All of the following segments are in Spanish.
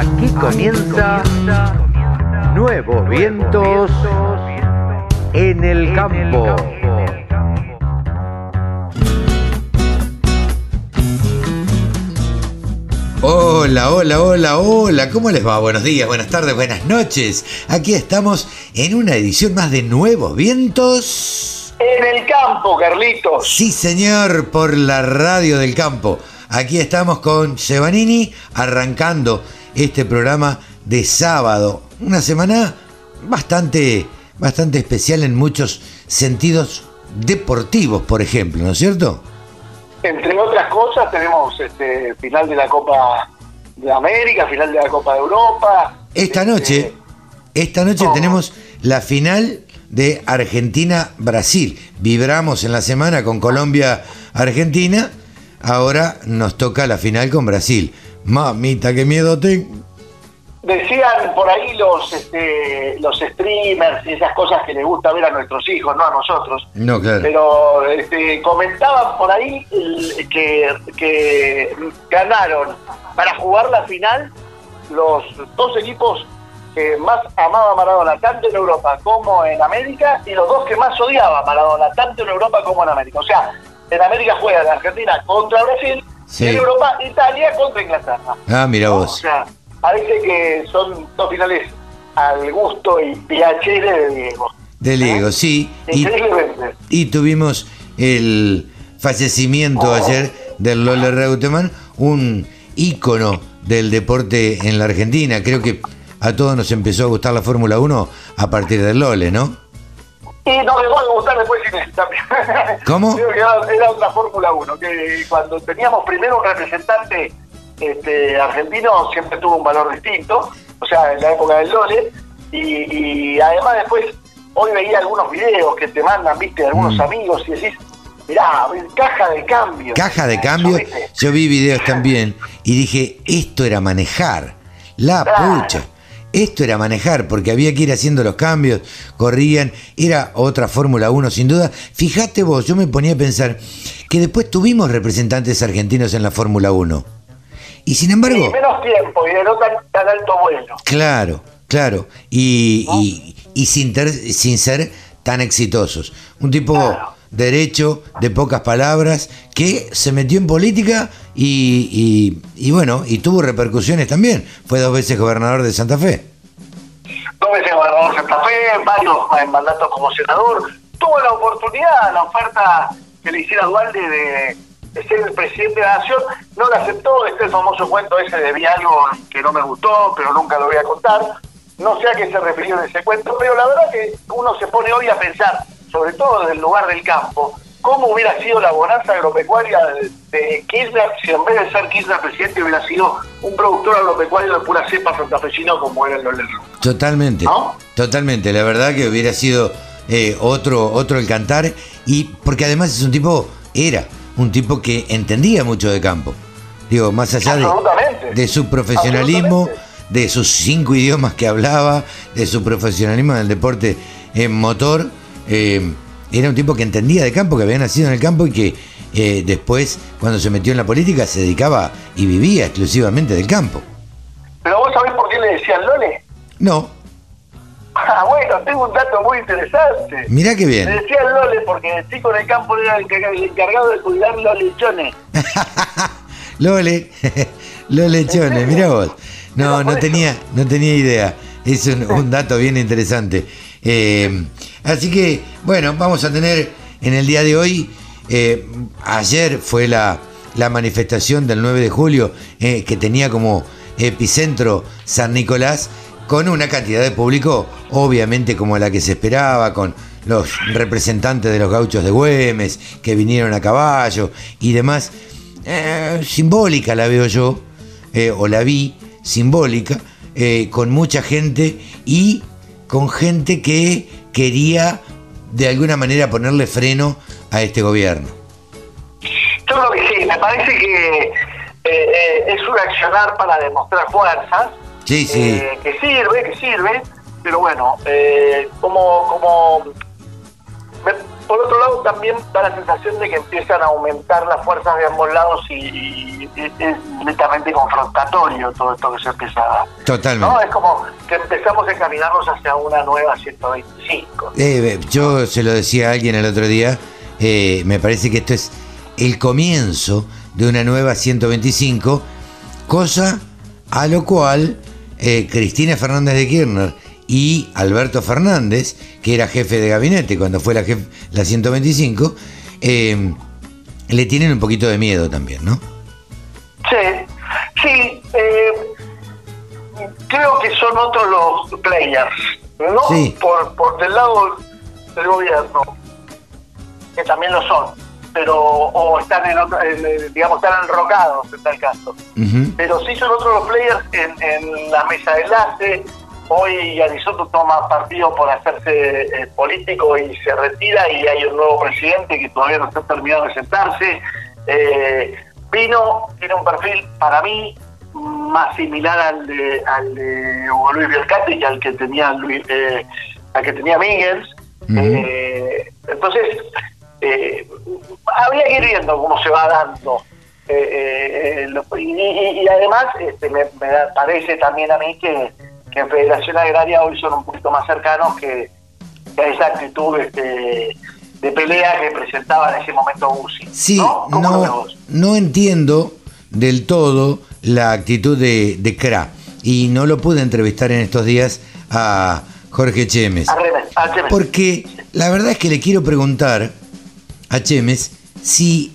Aquí comienza Nuevos Vientos en el Campo. Hola, hola, hola, hola, ¿cómo les va? Buenos días, buenas tardes, buenas noches. Aquí estamos en una edición más de Nuevos Vientos. En el campo, Carlitos. Sí, señor, por la radio del campo. Aquí estamos con Sebanini arrancando este programa de sábado. Una semana bastante, bastante especial en muchos sentidos deportivos, por ejemplo, ¿no es cierto? Entre otras cosas, tenemos este final de la Copa de América, final de la Copa de Europa. Esta Este, noche, esta noche tenemos la final de Argentina-Brasil. Vibramos en la semana con Colombia-Argentina. Ahora nos toca la final con Brasil. Mamita, qué miedo tengo. Decían por ahí los este, los streamers y esas cosas que les gusta ver a nuestros hijos, no a nosotros. No, claro. Pero este, comentaban por ahí que, que ganaron para jugar la final los dos equipos que más amaba Maradona, tanto en Europa como en América, y los dos que más odiaba Maradona, tanto en Europa como en América. O sea, en América juega la Argentina contra Brasil, Sí. en Europa Italia contra Inglaterra. Ah, mira ¿no? O vos. sea, parece que son dos finales al gusto y piacere de Diego. De Lego, sí. Y, tuvimos el fallecimiento ayer del Lole Reutemann, un ícono del deporte en la Argentina. Creo que a todos nos empezó a gustar la Fórmula 1 a partir del Lole, ¿no? Y nos dejó de gustar después Inés también. ¿Cómo? Creo que era, era otra Fórmula 1, que cuando teníamos primero un representante este, argentino siempre tuvo un valor distinto, o sea, en la época del Lole, y, y además después, hoy veía algunos videos que te mandan, viste, de algunos Mm. amigos y decís, mirá, caja de cambio. Caja de cambio, yo vi videos también y dije, esto era manejar, la Claro. pucha. Esto era manejar, porque había que ir haciendo los cambios, corrían, era otra Fórmula 1 sin duda. Fíjate vos, yo me ponía a pensar que después tuvimos representantes argentinos en la Fórmula 1. Y sin embargo, Y menos tiempo y de no tan, tan alto vuelo. Claro, claro. Y, y- y sin, ter- sin ser tan exitosos. Un tipo Claro. Derecho, de pocas palabras, que se metió en política y, y- y bueno, y tuvo repercusiones también. Fue dos veces gobernador de Santa Fe. dos veces gobernador de Santa Fe, varios mandatos como senador. Tuvo la oportunidad, la oferta que le hiciera Dualde de, ser el presidente de la nación, no la aceptó. Este famoso cuento ese de vi algo que no me gustó, pero nunca lo voy a contar. No sé a qué se refirió en ese cuento, pero la verdad que uno se pone hoy a pensar, sobre todo desde el lugar del campo, cómo hubiera sido la bonanza agropecuaria de, Kirchner si en vez de ser Kirchner presidente hubiera sido un productor agropecuario de pura cepa santafesino como era el Ru. Totalmente. ¿No? Totalmente. La verdad que hubiera sido eh, otro, otro el cantar. Y porque además es un tipo, era un tipo que entendía mucho de campo. Digo, más allá de, su profesionalismo, de sus cinco idiomas que hablaba, de su profesionalismo en el deporte en motor, eh, era un tipo que entendía de campo, que había nacido en el campo y que eh, después, cuando se metió en la política, se dedicaba y vivía exclusivamente del campo. Pero vos sabés por qué le decían Lole. No, Ah, bueno, tengo un dato muy interesante. mirá qué Le bien. decían Lole porque el chico en el campo era el encarga- el encargado de cuidar los lechones. Lole, los lechones, mirá vos. No, no tenía, no tenía idea. Es un, un dato bien interesante. Eh, así que, bueno, vamos a tener en el día de hoy, eh, ayer fue la, manifestación del 9 de julio, eh, que tenía como epicentro San Nicolás, con una cantidad de público, obviamente como la que se esperaba, con los representantes de los gauchos de Güemes, que vinieron a caballo y demás. Eh, simbólica la veo yo, o la vi simbólica, con mucha gente y con gente que quería de alguna manera ponerle freno a este gobierno. Yo creo que sí, me parece que eh, eh, es un accionar para demostrar fuerzas. Sí, sí. eh, que sirve, que sirve, pero bueno, eh, como, como me- por otro lado también da la sensación de que empiezan a aumentar las fuerzas de ambos lados y, es netamente confrontatorio todo esto que se empieza a. Totalmente. ¿no? Es como que empezamos a encaminarnos hacia una nueva 125. Eh, yo se lo decía a alguien el otro día, eh, me parece que esto es el comienzo de una nueva 125, cosa a lo cual eh, Cristina Fernández de Kirchner y Alberto Fernández, que era jefe de gabinete cuando fue la, la 125, eh, le tienen un poquito de miedo también, ¿no? Sí, sí, eh, creo que son otros los players, ¿no? Por, por del lado del gobierno, que también lo son, pero o están en, digamos están enrocados en tal caso, pero sí son otros los players en, en la mesa de enlace Hoy Arisotto toma partido por hacerse eh, político y se retira y hay un nuevo presidente que todavía no está terminado de sentarse. Eh, Pino tiene un perfil para mí más similar al de, al de Hugo Luis Bielcati que al que tenía Luis, eh, al que tenía Miguel. Eh, entonces, habría que ir viendo cómo se va dando. y, además este, me parece también a mí que que en Federación Agraria hoy son un poquito más cercanos que, a esa actitud este, de pelea que presentaba en ese momento Bussi. Sí, no, no, entiendo del todo la actitud de, de CRA y no lo pude entrevistar en estos días a Jorge Chemes. Porque la verdad es que le quiero preguntar a Chemes si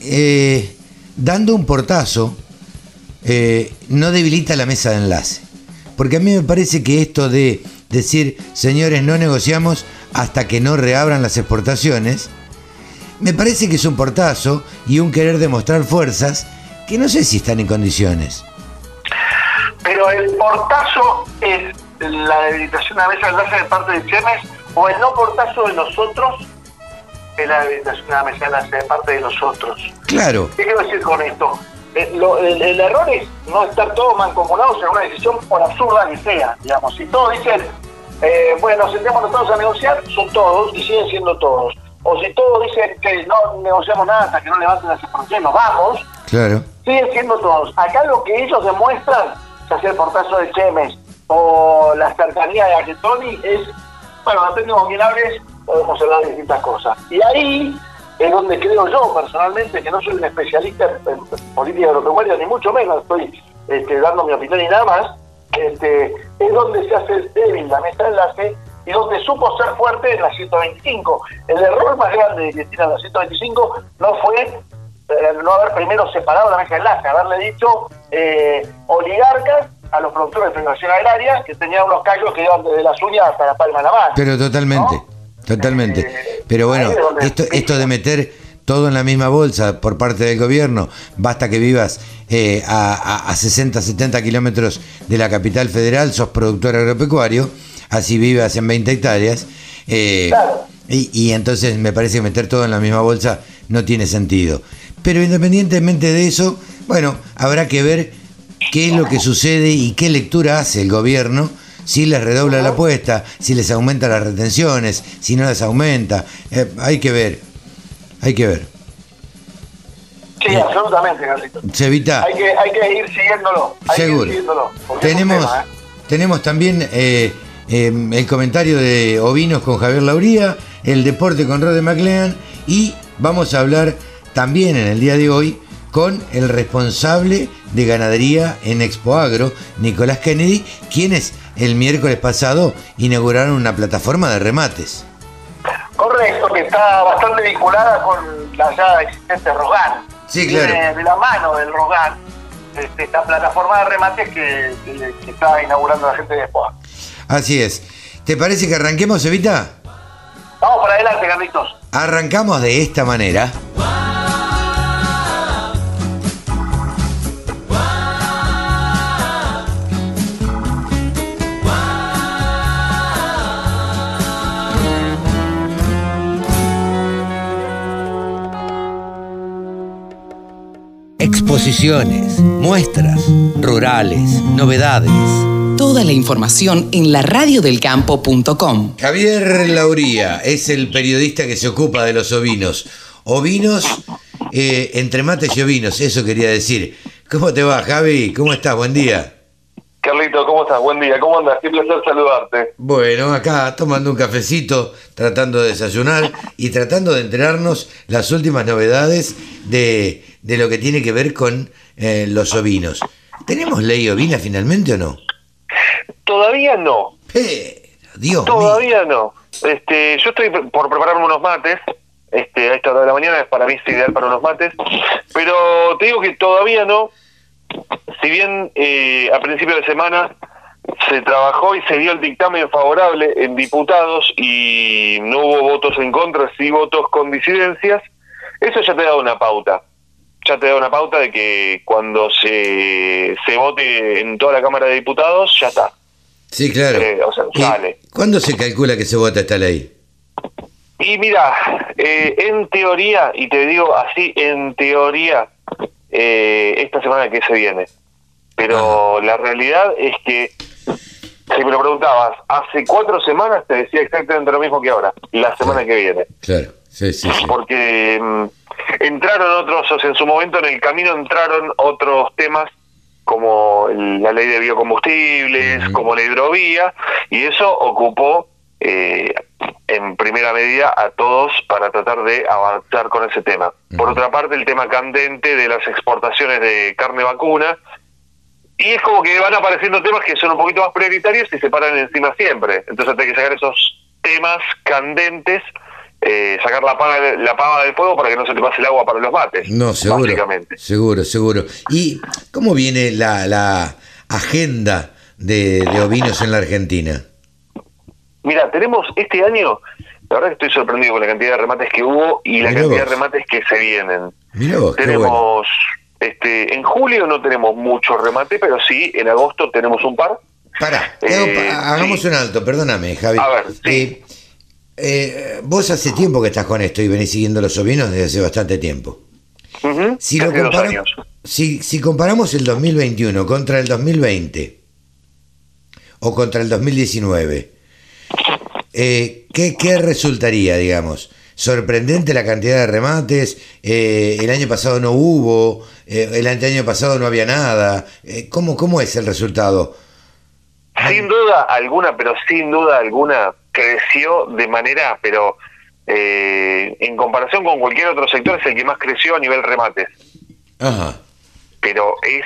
eh, dando un portazo eh, no debilita la mesa de enlace. Porque a mí me parece que esto de decir, señores, no negociamos hasta que no reabran las exportaciones, me parece que es un portazo y un querer demostrar fuerzas que no sé si están en condiciones. Pero el portazo es la debilitación a mesa enlace de parte de Chemes o el no portazo de nosotros es la debilitación de la mesa enlace de parte de nosotros. Claro. ¿Qué quiero decir con esto? Eh, el, error es no estar todos mancomunados en una decisión por absurda que sea, digamos. Si todos dicen, eh, bueno, sentémonos todos a negociar, son todos y siguen siendo todos. O si todos dicen que no negociamos nada hasta que no levanten las exportaciones, nos vamos, claro. siguen siendo todos. Acá lo que ellos demuestran, ya sea el portazo de Chemes o la cercanía de Argentoni, es, bueno, depende con quién hables, podemos hablar de distintas cosas. Y ahí es donde creo yo personalmente, que no soy un especialista en, política agropecuaria, ni mucho menos, estoy este, dando mi opinión y nada más, este, es donde se hace débil la mesa de enlace y donde supo ser fuerte en la 125. El error más grande que tiene la 125 no fue eh, no haber primero separado la mesa de enlace, haberle dicho eh, oligarcas a los productores de federación agraria que tenían unos callos que iban desde las uñas hasta la palma de la mano. Pero totalmente. Totalmente. Pero bueno, esto, esto de meter todo en la misma bolsa por parte del gobierno, basta que vivas eh, a, 60, 70 kilómetros de la capital federal, sos productor agropecuario, así vivas en 20 hectáreas, eh, y, y, entonces me parece que meter todo en la misma bolsa no tiene sentido. Pero independientemente de eso, bueno, habrá que ver qué es lo que sucede y qué lectura hace el gobierno si les redobla la apuesta, si les aumenta las retenciones, si no les aumenta. Eh, hay que ver, hay que ver. Sí, absolutamente, Carlito. Hay que, hay que ir siguiéndolo. seguro. tenemos, ¿eh? tenemos también eh, el comentario de Ovinos con Javier Lauría, el deporte con Rode McLean y vamos a hablar también en el día de hoy con el responsable de ganadería en Expo Agro, Nicolás Kennedy, quienes el miércoles pasado inauguraron una plataforma de remates. Correcto, que está bastante vinculada con la ya existente Rogan. Sí, claro. De, la mano del Rogan, este, esta plataforma de remates que, está inaugurando la gente de Expo Así es. ¿Te parece que arranquemos, Evita? Vamos para adelante, Carlitos. Arrancamos de esta manera. Exposiciones, muestras, rurales, novedades, Toda la información en laradiodelcampo.com. Javier Lauría es el periodista que se ocupa de los ovinos. Ovinos, eh, entre mates y ovinos, eso quería decir. ¿Cómo te va, Javi? ¿Cómo estás? Buen día. Carlito, ¿cómo estás? Buen día, ¿cómo andas? Qué placer saludarte. Bueno, acá tomando un cafecito, tratando de desayunar y tratando de enterarnos las últimas novedades de, de lo que tiene que ver con eh, los ovinos. ¿Tenemos ley ovina finalmente o no? Todavía no. Pero, Dios mío. Todavía no. Este, yo estoy por prepararme unos mates. Este, a esta hora de la mañana, para mí es ideal para unos mates. Pero te digo que todavía no. Si bien eh, a principio de semana se trabajó y se dio el dictamen favorable en diputados y no hubo votos en contra, sí votos con disidencias, eso ya te da una pauta. Ya te da una pauta de que cuando se, se vote en toda la Cámara de Diputados, ya está. Sí, claro. Eh, o sea, ¿Y sale. ¿Cuándo se calcula que se vota esta ley? Y mira, eh, en teoría, y te digo así, en teoría, eh, esta semana que se viene. Pero la realidad es que, si me lo preguntabas, hace cuatro semanas te decía exactamente lo mismo que ahora, la semana que viene. Claro, sí, sí, sí. Porque mm, entraron otros, o sea, en su momento en el camino entraron otros temas como la ley de biocombustibles, como la hidrovía, y eso ocupó eh, en primera medida a todos para tratar de avanzar con ese tema. Por otra parte, el tema candente de las exportaciones de carne vacuna, y es como que van apareciendo temas que son un poquito más prioritarios y se paran encima siempre. Entonces hay que sacar esos temas candentes, eh, sacar la pava, la pava del fuego para que no se te pase el agua para los mates. No, seguro. Básicamente. Seguro, seguro. ¿Y cómo viene la, la agenda de, de ovinos en la Argentina? Mira, tenemos este año, la verdad que estoy sorprendido con la cantidad de remates que hubo y la Mirá cantidad vos. de remates que se vienen. Mirá vos, bueno. tenemos, este, en julio no tenemos mucho remate, pero sí, en agosto tenemos un par. Pará, Eh, hagamos sí. un alto, perdóname, Javi. A ver, sí. Eh, eh, vos hace tiempo que estás con esto y venís siguiendo los ovinos desde hace bastante tiempo. Ujú, Si, lo compara- años. si, si comparamos el 2021 contra el 2020 o contra el 2019, eh, ¿qué, qué resultaría, digamos? ¿Sorprendente la cantidad de remates? Eh, ¿El año pasado no hubo? Eh, ¿El año pasado no había nada? ¿cómo, ¿Cómo es el resultado? Sin duda alguna, pero sin duda alguna, creció de manera, pero eh, en comparación con cualquier otro sector, es el que más creció a nivel remates. Ajá. Pero es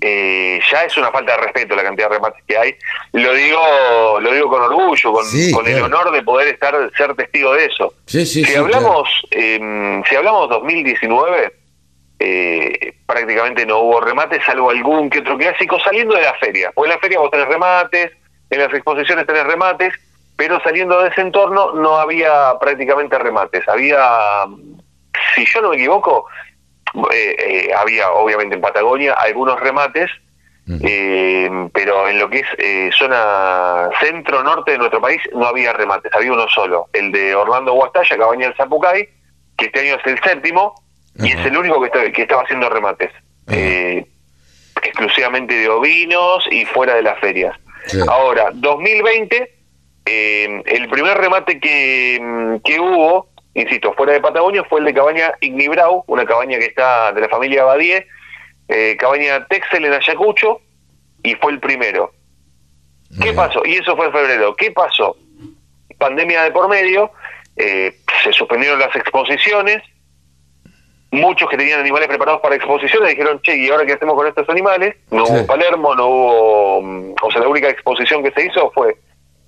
eh, ya es una falta de respeto la cantidad de remates que hay. Lo digo lo digo con orgullo, con, Sí, con el claro. honor de poder estar ser testigo de eso. Sí, sí, si hablamos eh, si hablamos 2019 eh, prácticamente no hubo remates salvo algún que otro clásico saliendo de la feria porque en la feria vos tenés remates en las exposiciones tenés remates pero saliendo de ese entorno no había prácticamente remates había si yo no me equivoco eh, eh, había obviamente en Patagonia algunos remates eh, pero en lo que es eh, zona centro-norte de nuestro país no había remates, había uno solo, el de Orlando Guastalla, Cabaña del Zapucay, que este año es el séptimo y es el único que, está- que estaba haciendo remates, Ajá. eh, exclusivamente de ovinos y fuera de las ferias. Ahora, 2020, eh, el primer remate que, mm, que hubo, insisto, fuera de Patagonia, fue el de Cabaña Ignibrau, una cabaña que está de la familia Badie, eh, cabaña Texel en Ayacucho, y fue el primero. ¿Qué pasó? Y eso fue en febrero. ¿Qué pasó? Pandemia de por medio, eh, se suspendieron las exposiciones, muchos que tenían animales preparados para exposiciones dijeron, che, ¿y ahora qué hacemos con estos animales? No Sí. hubo Palermo, no hubo... mm, O sea, la única exposición que se hizo fue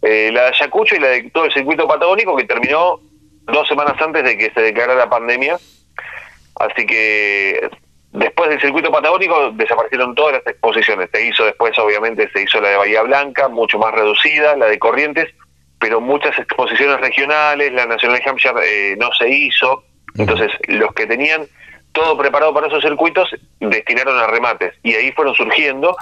eh, la de Ayacucho y la de todo el circuito patagónico que terminó dos semanas antes de que se declarara pandemia. Así que después del circuito patagónico desaparecieron todas las exposiciones. Se hizo después, obviamente, se hizo la de Bahía Blanca, mucho más reducida, la de Corrientes, pero muchas exposiciones regionales, la Nacional de Hampshire eh, no se hizo. Entonces, los que tenían todo preparado para esos circuitos destinaron a remates y ahí fueron surgiendo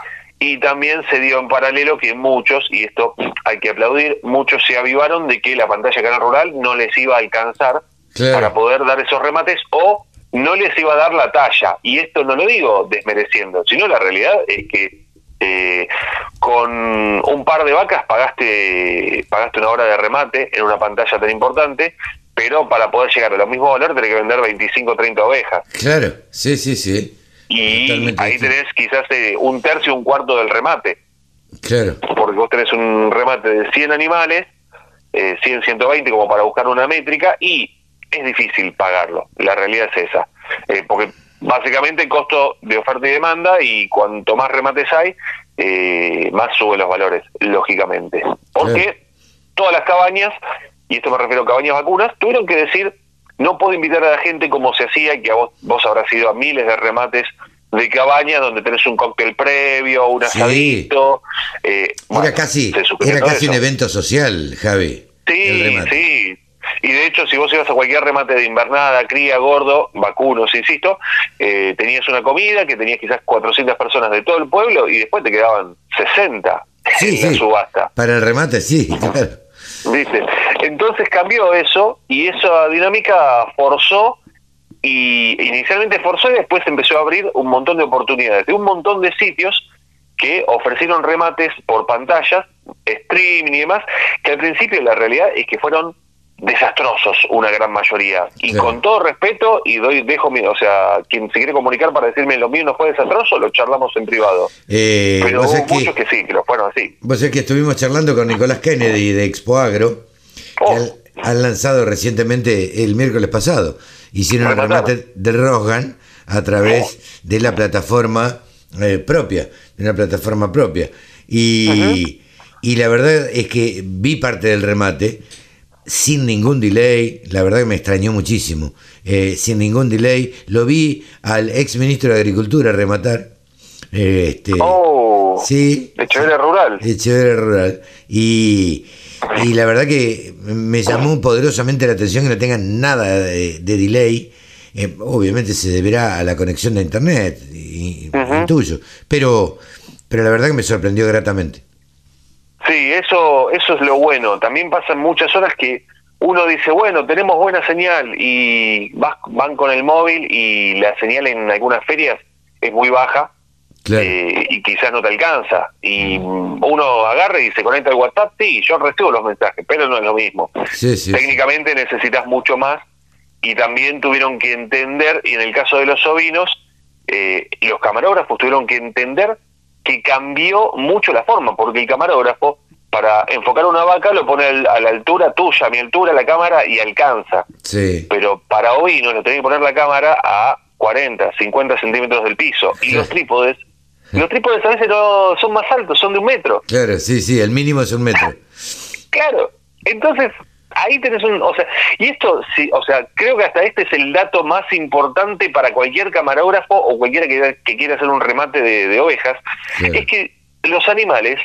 y también se dio en paralelo que muchos, y esto hay que aplaudir, muchos se avivaron de que la pantalla canal rural no les iba a alcanzar Claro. para poder dar esos remates o no les iba a dar la talla. Y esto no lo digo desmereciendo, sino la realidad es que eh, con un par de vacas pagaste pagaste una hora de remate en una pantalla tan importante, pero para poder llegar a los mismos valores tenés que vender 25 o 30 ovejas. Claro, sí, sí, sí. Y Totalmente ahí tenés quizás eh, un tercio, un cuarto del remate, Claro, porque vos tenés un remate de 100 animales, eh, 100, 120 como para buscar una métrica, y es difícil pagarlo, la realidad es esa, Eh, porque básicamente el costo de oferta y demanda, y cuanto más remates hay, eh, más suben los valores, lógicamente. Porque todas las cabañas, y esto me refiero a cabañas vacunas, tuvieron que decir, no puedo invitar a la gente como se hacía, que a vos, vos habrás ido a miles de remates de cabañas donde tenés un cóctel previo, un Sí. asadito. eh, bueno, era casi, era casi un evento social, Javi. Sí, sí. Y de hecho, si vos ibas a cualquier remate de invernada, cría, gordo, vacunos, insisto, eh, tenías una comida que tenías quizás 400 personas de todo el pueblo y después te quedaban 60 Sí, en la subasta. Para el remate, sí, claro. ¿Viste? Entonces cambió eso y esa dinámica forzó y inicialmente forzó y después empezó a abrir un montón de oportunidades de un montón de sitios que ofrecieron remates por pantallas, streaming y demás, que al principio la realidad es que fueron desastrosos una gran mayoría. Y Sí. con todo respeto, y doy dejo mi, o sea, quien se quiere comunicar para decirme lo mío no fue desastroso, lo charlamos en privado. Eh, Pero hubo muchos que, que sí, que lo fueron así. vos sabés que estuvimos charlando con Nicolás Kennedy de Expo Agro, Oh. han, han lanzado recientemente el miércoles pasado. Hicieron el remate de Rosgan a través de la plataforma eh, propia, de una plataforma propia. Y, y la verdad es que vi parte del remate sin ningún delay, la verdad que me extrañó muchísimo, eh, sin ningún delay. Lo vi al ex ministro de Agricultura rematar. eh, este, Oh, sí, Echeverría Rural. Echeverría Rural. Y, y la verdad que me llamó poderosamente la atención que no tengan nada de, de delay. Eh, obviamente se deberá a la conexión de internet, y, intuyo. Pero, pero la verdad que me sorprendió gratamente. Sí, eso, eso es lo bueno. También pasan muchas horas que uno dice, bueno, tenemos buena señal y vas, van con el móvil y la señal en algunas ferias es muy baja Claro. eh, y quizás no te alcanza. Y uno agarra y se conecta al WhatsApp, sí, yo recibo los mensajes, pero no es lo mismo. Sí, sí, sí. Técnicamente necesitas mucho más y también tuvieron que entender, y en el caso de los ovinos, eh, los camarógrafos tuvieron que entender que cambió mucho la forma, porque el camarógrafo para enfocar una vaca lo pone al- a la altura tuya, a mi altura la cámara y alcanza, Sí. pero para ovinos lo tenés que poner la cámara a 40, 50 centímetros del piso, y los trípodes, los trípodes a veces no son más altos, son de un metro. Claro, sí, sí, el mínimo es un metro. Claro, entonces ahí tenés un, o sea, y esto sí, o sea, creo que hasta este es el dato más importante para cualquier camarógrafo o cualquiera que, que quiera hacer un remate de, de ovejas, Claro. es que los animales,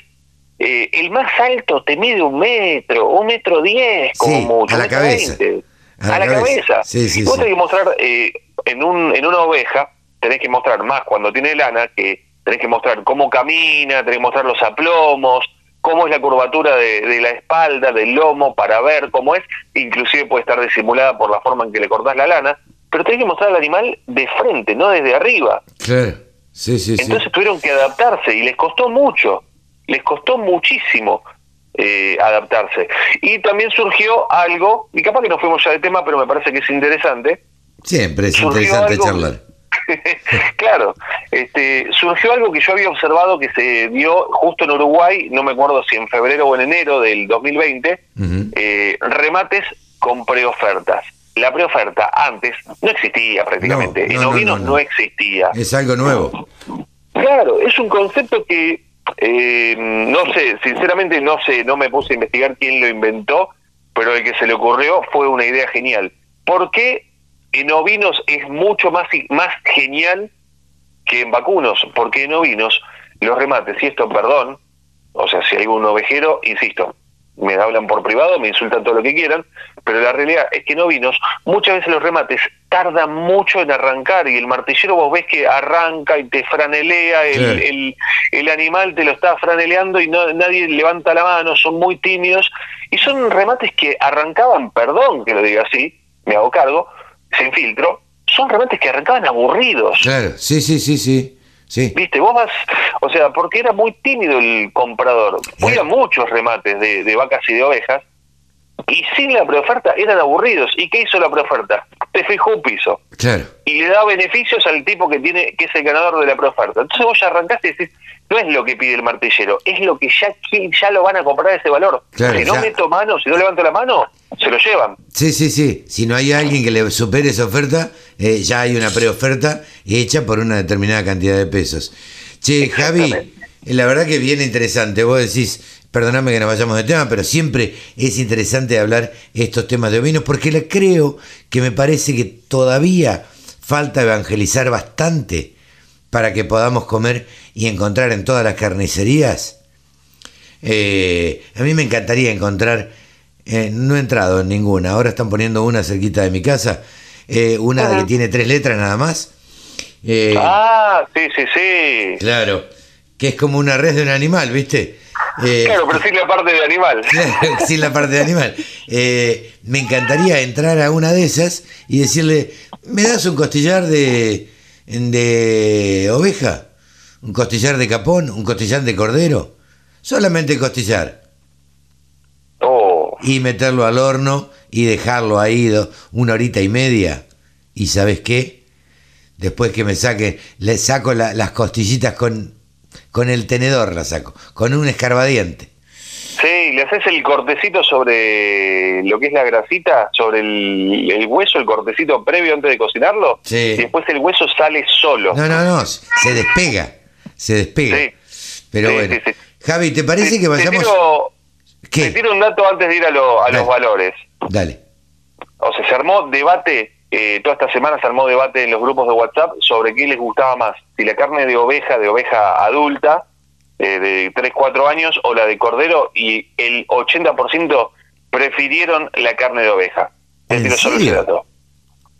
eh, el más alto te mide un metro, un metro diez como Sí, mucho, a la cabeza. veinte. A A, la cabeza. cabeza. Sí, sí, Vos tenés que mostrar eh, en, un, en una oveja, tenés que mostrar más cuando tiene lana, que tenés que mostrar cómo camina, tenés que mostrar los aplomos, cómo es la curvatura de, de la espalda, del lomo, para ver cómo es, inclusive puede estar disimulada por la forma en que le cortás la lana, pero tenés que mostrar al animal de frente, no desde arriba. Claro. Sí, sí, sí. Entonces tuvieron que adaptarse y les costó mucho, les costó muchísimo eh, adaptarse. Y también surgió algo, y capaz que nos fuimos ya de tema, pero me parece que es interesante. Siempre es surgió interesante algo- charlar. claro, este, surgió algo que yo había observado que se dio justo en Uruguay, no me acuerdo si en febrero o en enero del 2020, Ujú. eh, remates con preofertas. La preoferta antes no existía prácticamente, No, no, en no, ovinos no, no, no. existía. Es algo nuevo. Claro, es un concepto que eh, no sé, sinceramente no sé, no me puse a investigar quién lo inventó, pero el que se le ocurrió fue una idea genial. ¿Por qué en ovinos es mucho más, más genial que en vacunos? Porque en ovinos los remates, y esto perdón, o sea, si hay un ovejero, insisto, me hablan por privado, me insultan todo lo que quieran, pero la realidad es que en ovinos muchas veces los remates tardan mucho en arrancar y el martillero vos ves que arranca y te franelea, el, el, el animal te lo está franeleando y no, nadie levanta la mano, son muy tímidos y son remates que arrancaban, perdón que lo diga así, me hago cargo, sin filtro, son remates que arrancaban aburridos. Claro, sí, sí, sí, sí. Sí. Viste, vos vas, o sea, porque era muy tímido el comprador. Fui a muchos remates de, de vacas y de ovejas y sin la preoferta eran aburridos. ¿Y qué hizo la preoferta? Te fijó un piso Claro. y le da beneficios al tipo que tiene que es el ganador de la preoferta. Entonces vos ya arrancaste y decís, no es lo que pide el martillero, es lo que ya ya lo van a comprar a ese valor. Claro, si no ya. meto mano, si no levanto la mano, se lo llevan. Sí, sí, sí. Si no hay alguien que le supere esa oferta, eh, ya hay una preoferta hecha por una determinada cantidad de pesos. Che, Javi, la verdad que viene interesante. Vos decís, perdoname que nos vayamos de tema, pero siempre es interesante hablar estos temas de ovinos porque le creo que me parece que todavía falta evangelizar bastante para que podamos comer y encontrar en todas las carnicerías. Eh, a mí me encantaría encontrar, eh, no he entrado en ninguna, ahora están poniendo una cerquita de mi casa, eh, una que tiene tres letras nada más. Eh, Ah, sí, sí, sí. Claro, que es como una red de un animal, ¿viste? Eh, Claro, pero sin la parte de animal. Claro, sin la parte de animal. Eh, me encantaría entrar a una de esas y decirle, ¿me das un costillar de, de oveja? ¿Un costillar de capón? ¿Un costillar de cordero? Solamente costillar. Y meterlo al horno y dejarlo ahí una horita y media. ¿Y sabes qué? Después que me saque, le saco la- las costillitas con, con el tenedor, la saco, con un escarbadiente. sí, le haces el cortecito sobre lo que es la grasita, sobre el, el hueso, el cortecito previo antes de cocinarlo. Sí. Y después el hueso sale solo. No, no, no, se despega, se despega. Sí. Pero Sí, bueno. Javi, ¿te parece Te- que vayamos? Te tiro, ¿Qué? te tiro un dato antes de ir a, lo- a Dale. los valores. Dale. O sea, se armó debate, eh, toda esta semana se armó debate en los grupos de WhatsApp sobre qué les gustaba más, si la carne de oveja, de oveja adulta, eh, de 3, 4 años, o la de cordero, y el 80% prefirieron la carne de oveja. Te ¿En tiro solo ese serio? dato.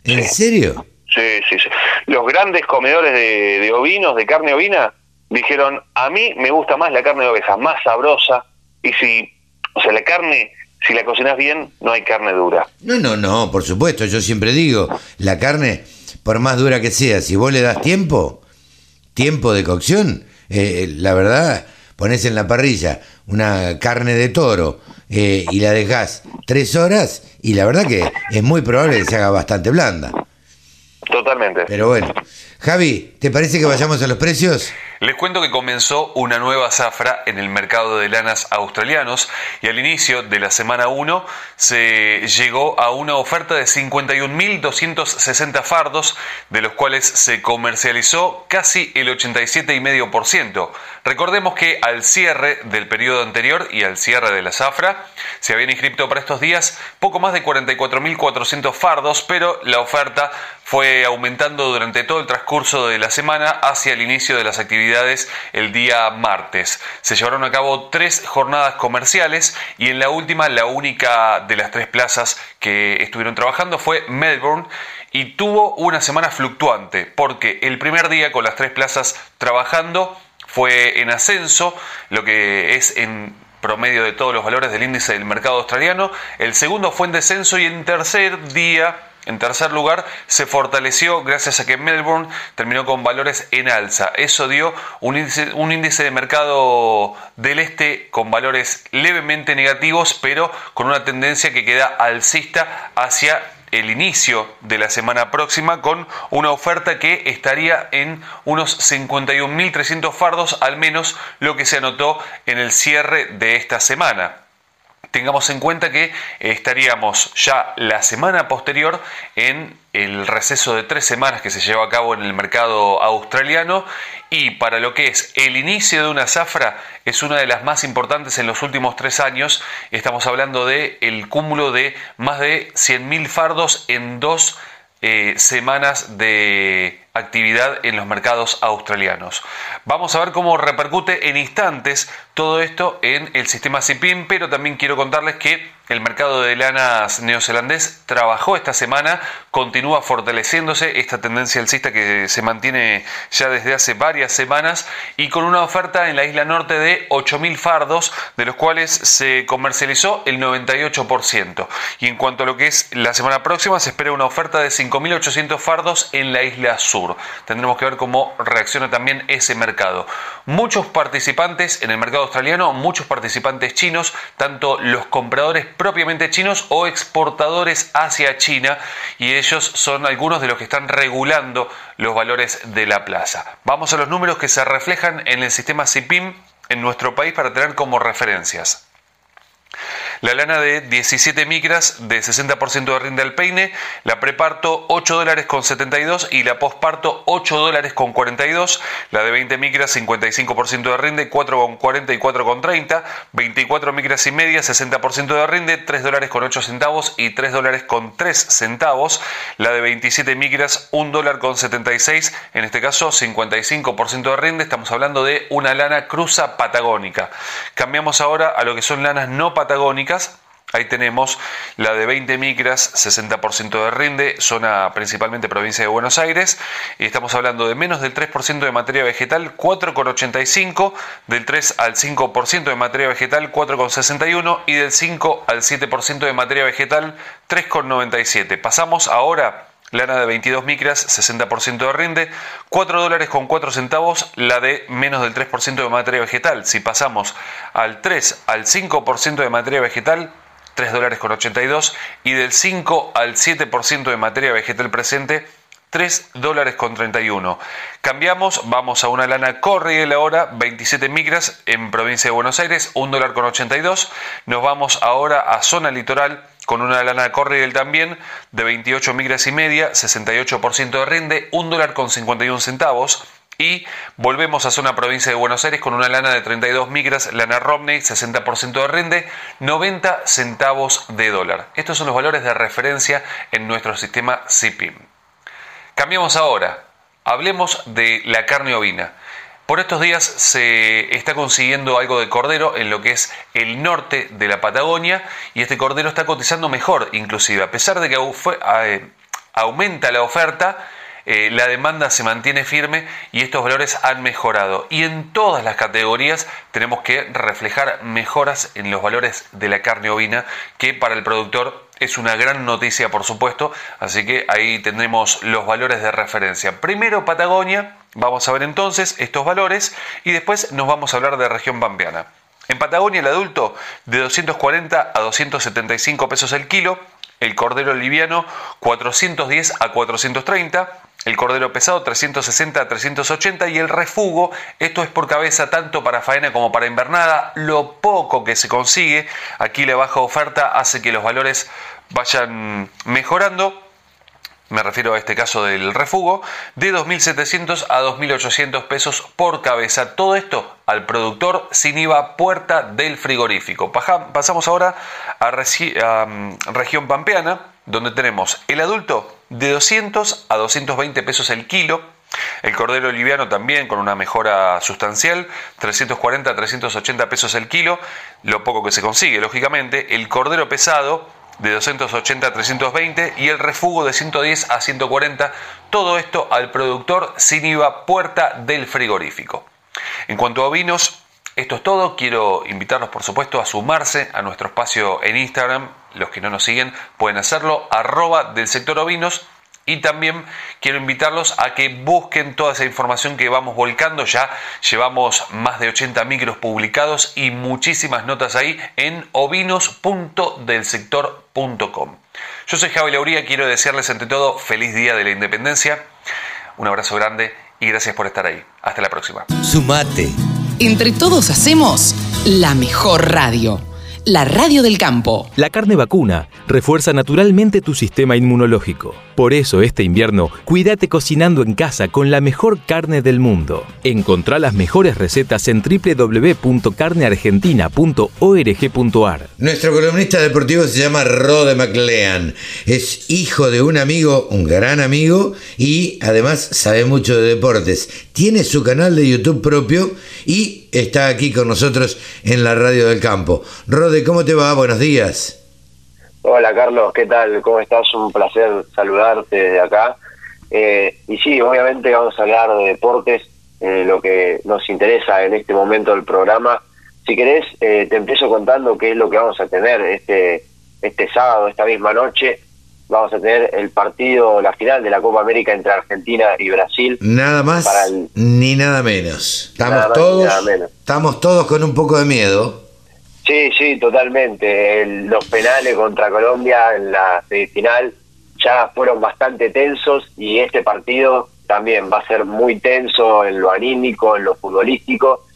¿En Sí. serio? Sí, sí, sí. Los grandes comedores de, de ovinos, de carne ovina, dijeron, a mí me gusta más la carne de oveja, más sabrosa, y si, o sea, la carne, si la cocinas bien, no hay carne dura. No, no, no, por supuesto, yo siempre digo, la carne, por más dura que sea, si vos le das tiempo, tiempo de cocción, eh, la verdad, pones en la parrilla una carne de toro eh, y la dejás tres horas y la verdad que es muy probable que se haga bastante blanda. Totalmente. Pero bueno, Javi, ¿te parece que vayamos a los precios? Les cuento que comenzó una nueva zafra en el mercado de lanas australianos y al inicio de la semana 1 se llegó a una oferta de 51.260 fardos, de los cuales se comercializó casi el 87,5%. Recordemos que al cierre del periodo anterior y al cierre de la zafra se habían inscrito para estos días poco más de 44.400 fardos, pero la oferta fue aumentando durante todo el transcurso de la semana hacia el inicio de las actividades el día martes. Se llevaron a cabo tres jornadas comerciales y en la última, la única de las tres plazas que estuvieron trabajando fue Melbourne y tuvo una semana fluctuante porque el primer día con las tres plazas trabajando fue en ascenso, lo que es en promedio de todos los valores del índice del mercado australiano. El segundo fue en descenso y en tercer día, en tercer lugar, se fortaleció gracias a que Melbourne terminó con valores en alza. Eso dio un índice, de mercado del este con valores levemente negativos, pero con una tendencia que queda alcista hacia el inicio de la semana próxima con una oferta que estaría en unos 51.300 fardos, al menos lo que se anotó en el cierre de esta semana. Tengamos en cuenta que estaríamos ya la semana posterior en el receso de tres semanas que se lleva a cabo en el mercado australiano y para lo que es el inicio de una zafra es una de las más importantes en los últimos tres años. Estamos hablando de el cúmulo de más de 100.000 fardos en dos eh, semanas de actividad en los mercados australianos. Vamos a ver cómo repercute en instantes todo esto en el sistema CIPIM, pero también quiero contarles que el mercado de lanas neozelandés trabajó esta semana, continúa fortaleciéndose esta tendencia alcista que se mantiene ya desde hace varias semanas y con una oferta en la isla norte de 8.000 fardos, de los cuales se comercializó el 98%. Y en cuanto a lo que es la semana próxima, se espera una oferta de 5.800 fardos en la isla sur. Tendremos que ver cómo reacciona también ese mercado. Muchos participantes en el mercado australiano, muchos participantes chinos, tanto los compradores propiamente chinos o exportadores hacia China y ellos son algunos de los que están regulando los valores de la plaza. Vamos a los números que se reflejan en el sistema CIPIM en nuestro país para tener como referencias. La lana de 17 micras de 60% de rinde al peine, la preparto 8 dólares con 72 y la posparto 8 dólares con 42, la de 20 micras 55% de rinde, 4 con 40 y 4 con 30, 24 micras y media 60% de rinde, 3 dólares con 8 centavos y 3 dólares con 3 centavos, la de 27 micras 1 dólar con 76, en este caso 55% de rinde, estamos hablando de una lana cruza patagónica. Cambiamos ahora a lo que son lanas no patagónicas Ahí tenemos la de 20 micras, 60% de rinde, zona principalmente provincia de Buenos Aires. Y estamos hablando de menos del 3% de materia vegetal, 4,85, del 3 al 5% de materia vegetal, 4,61 y del 5 al 7% de materia vegetal, 3,97. Pasamos ahora Lana de 22 micras, 60% de rinde, 4 dólares con 4 centavos, la de menos del 3% de materia vegetal. Si pasamos al 3 al 5% de materia vegetal, 3 dólares con 82 y del 5 al 7% de materia vegetal presente, 3 dólares con 31. Cambiamos, vamos a una lana la hora, 27 micras en provincia de Buenos Aires, 1 dólar con 82. Nos vamos ahora a zona litoral con una lana Corriel también de 28 migras y media, 68% de rinde, 1 dólar con 51 centavos. Y volvemos a zona provincia de Buenos Aires con una lana de 32 migras, lana Romney, 60% de rinde, 90 centavos de dólar. Estos son los valores de referencia en nuestro sistema CIPIM. Cambiamos ahora, hablemos de la carne ovina. Por estos días se está consiguiendo algo de cordero en lo que es el norte de la Patagonia y este cordero está cotizando mejor inclusive. A pesar de que eh, aumenta la oferta, eh, la demanda se mantiene firme y estos valores han mejorado. Y en todas las categorías tenemos que reflejar mejoras en los valores de la carne ovina, que para el productor es una gran noticia, por supuesto. Así que ahí tendremos los valores de referencia. Primero Patagonia, Vamos a ver entonces estos valores y después nos vamos a hablar de región pampeana. En Patagonia el adulto de 240 a 275 pesos el kilo, el cordero liviano 410 a 430, el cordero pesado 360 a 380 y el refugo, esto es por cabeza tanto para faena como para invernada, lo poco que se consigue, aquí la baja oferta hace que los valores vayan mejorando me refiero a este caso del refugo, de 2.700 a 2.800 pesos por cabeza. Todo esto al productor sin IVA puerta del frigorífico. Pasamos ahora a, mm, región pampeana, donde tenemos el adulto de 200 a 220 pesos el kilo, el cordero liviano también con una mejora sustancial, 340 a 380 pesos el kilo, lo poco que se consigue, lógicamente. El cordero pesado de 280 a 320 y el refugo de 110 a 140. Todo esto al productor sin IVA puerta del frigorífico. En cuanto a vinos, esto es todo. Quiero invitarlos, por supuesto, a sumarse a nuestro espacio en Instagram. Los que no nos siguen pueden hacerlo, arroba del sector ovinos y también quiero invitarlos a que busquen toda esa información que vamos volcando. Ya llevamos más de 80 micros publicados y muchísimas notas ahí en ovinos.delsector.com. Yo soy Javi Lauría, quiero desearles ante todo feliz día de la independencia. Un abrazo grande y gracias por estar ahí. Hasta la próxima. Sumate. Entre todos hacemos la mejor radio la radio del campo. La carne vacuna refuerza naturalmente tu sistema inmunológico. Por eso este invierno, cuídate cocinando en casa con la mejor carne del mundo. Encontrá las mejores recetas en www.carneargentina.org.ar. Nuestro columnista deportivo se llama Rode McLean. Es hijo de un amigo, un gran amigo, y además sabe mucho de deportes. Tiene su canal de YouTube propio y está aquí con nosotros en la radio del campo. Rode, ¿cómo te va? Buenos días. Hola Carlos, ¿qué tal? ¿Cómo estás? Un placer saludarte desde acá. Eh, y sí, obviamente vamos a hablar de deportes, eh, lo que nos interesa en este momento del programa. Si querés, eh, te empiezo contando qué es lo que vamos a tener este, este sábado, esta misma noche. Vamos a tener el partido, la final de la Copa América entre Argentina y Brasil. Nada más ni nada menos. Estamos todos, estamos todos con un poco de miedo. Sí, sí, totalmente. los penales contra Colombia en la semifinal ya fueron bastante tensos y este partido también va a ser muy tenso en lo anímico, en lo futbolístico.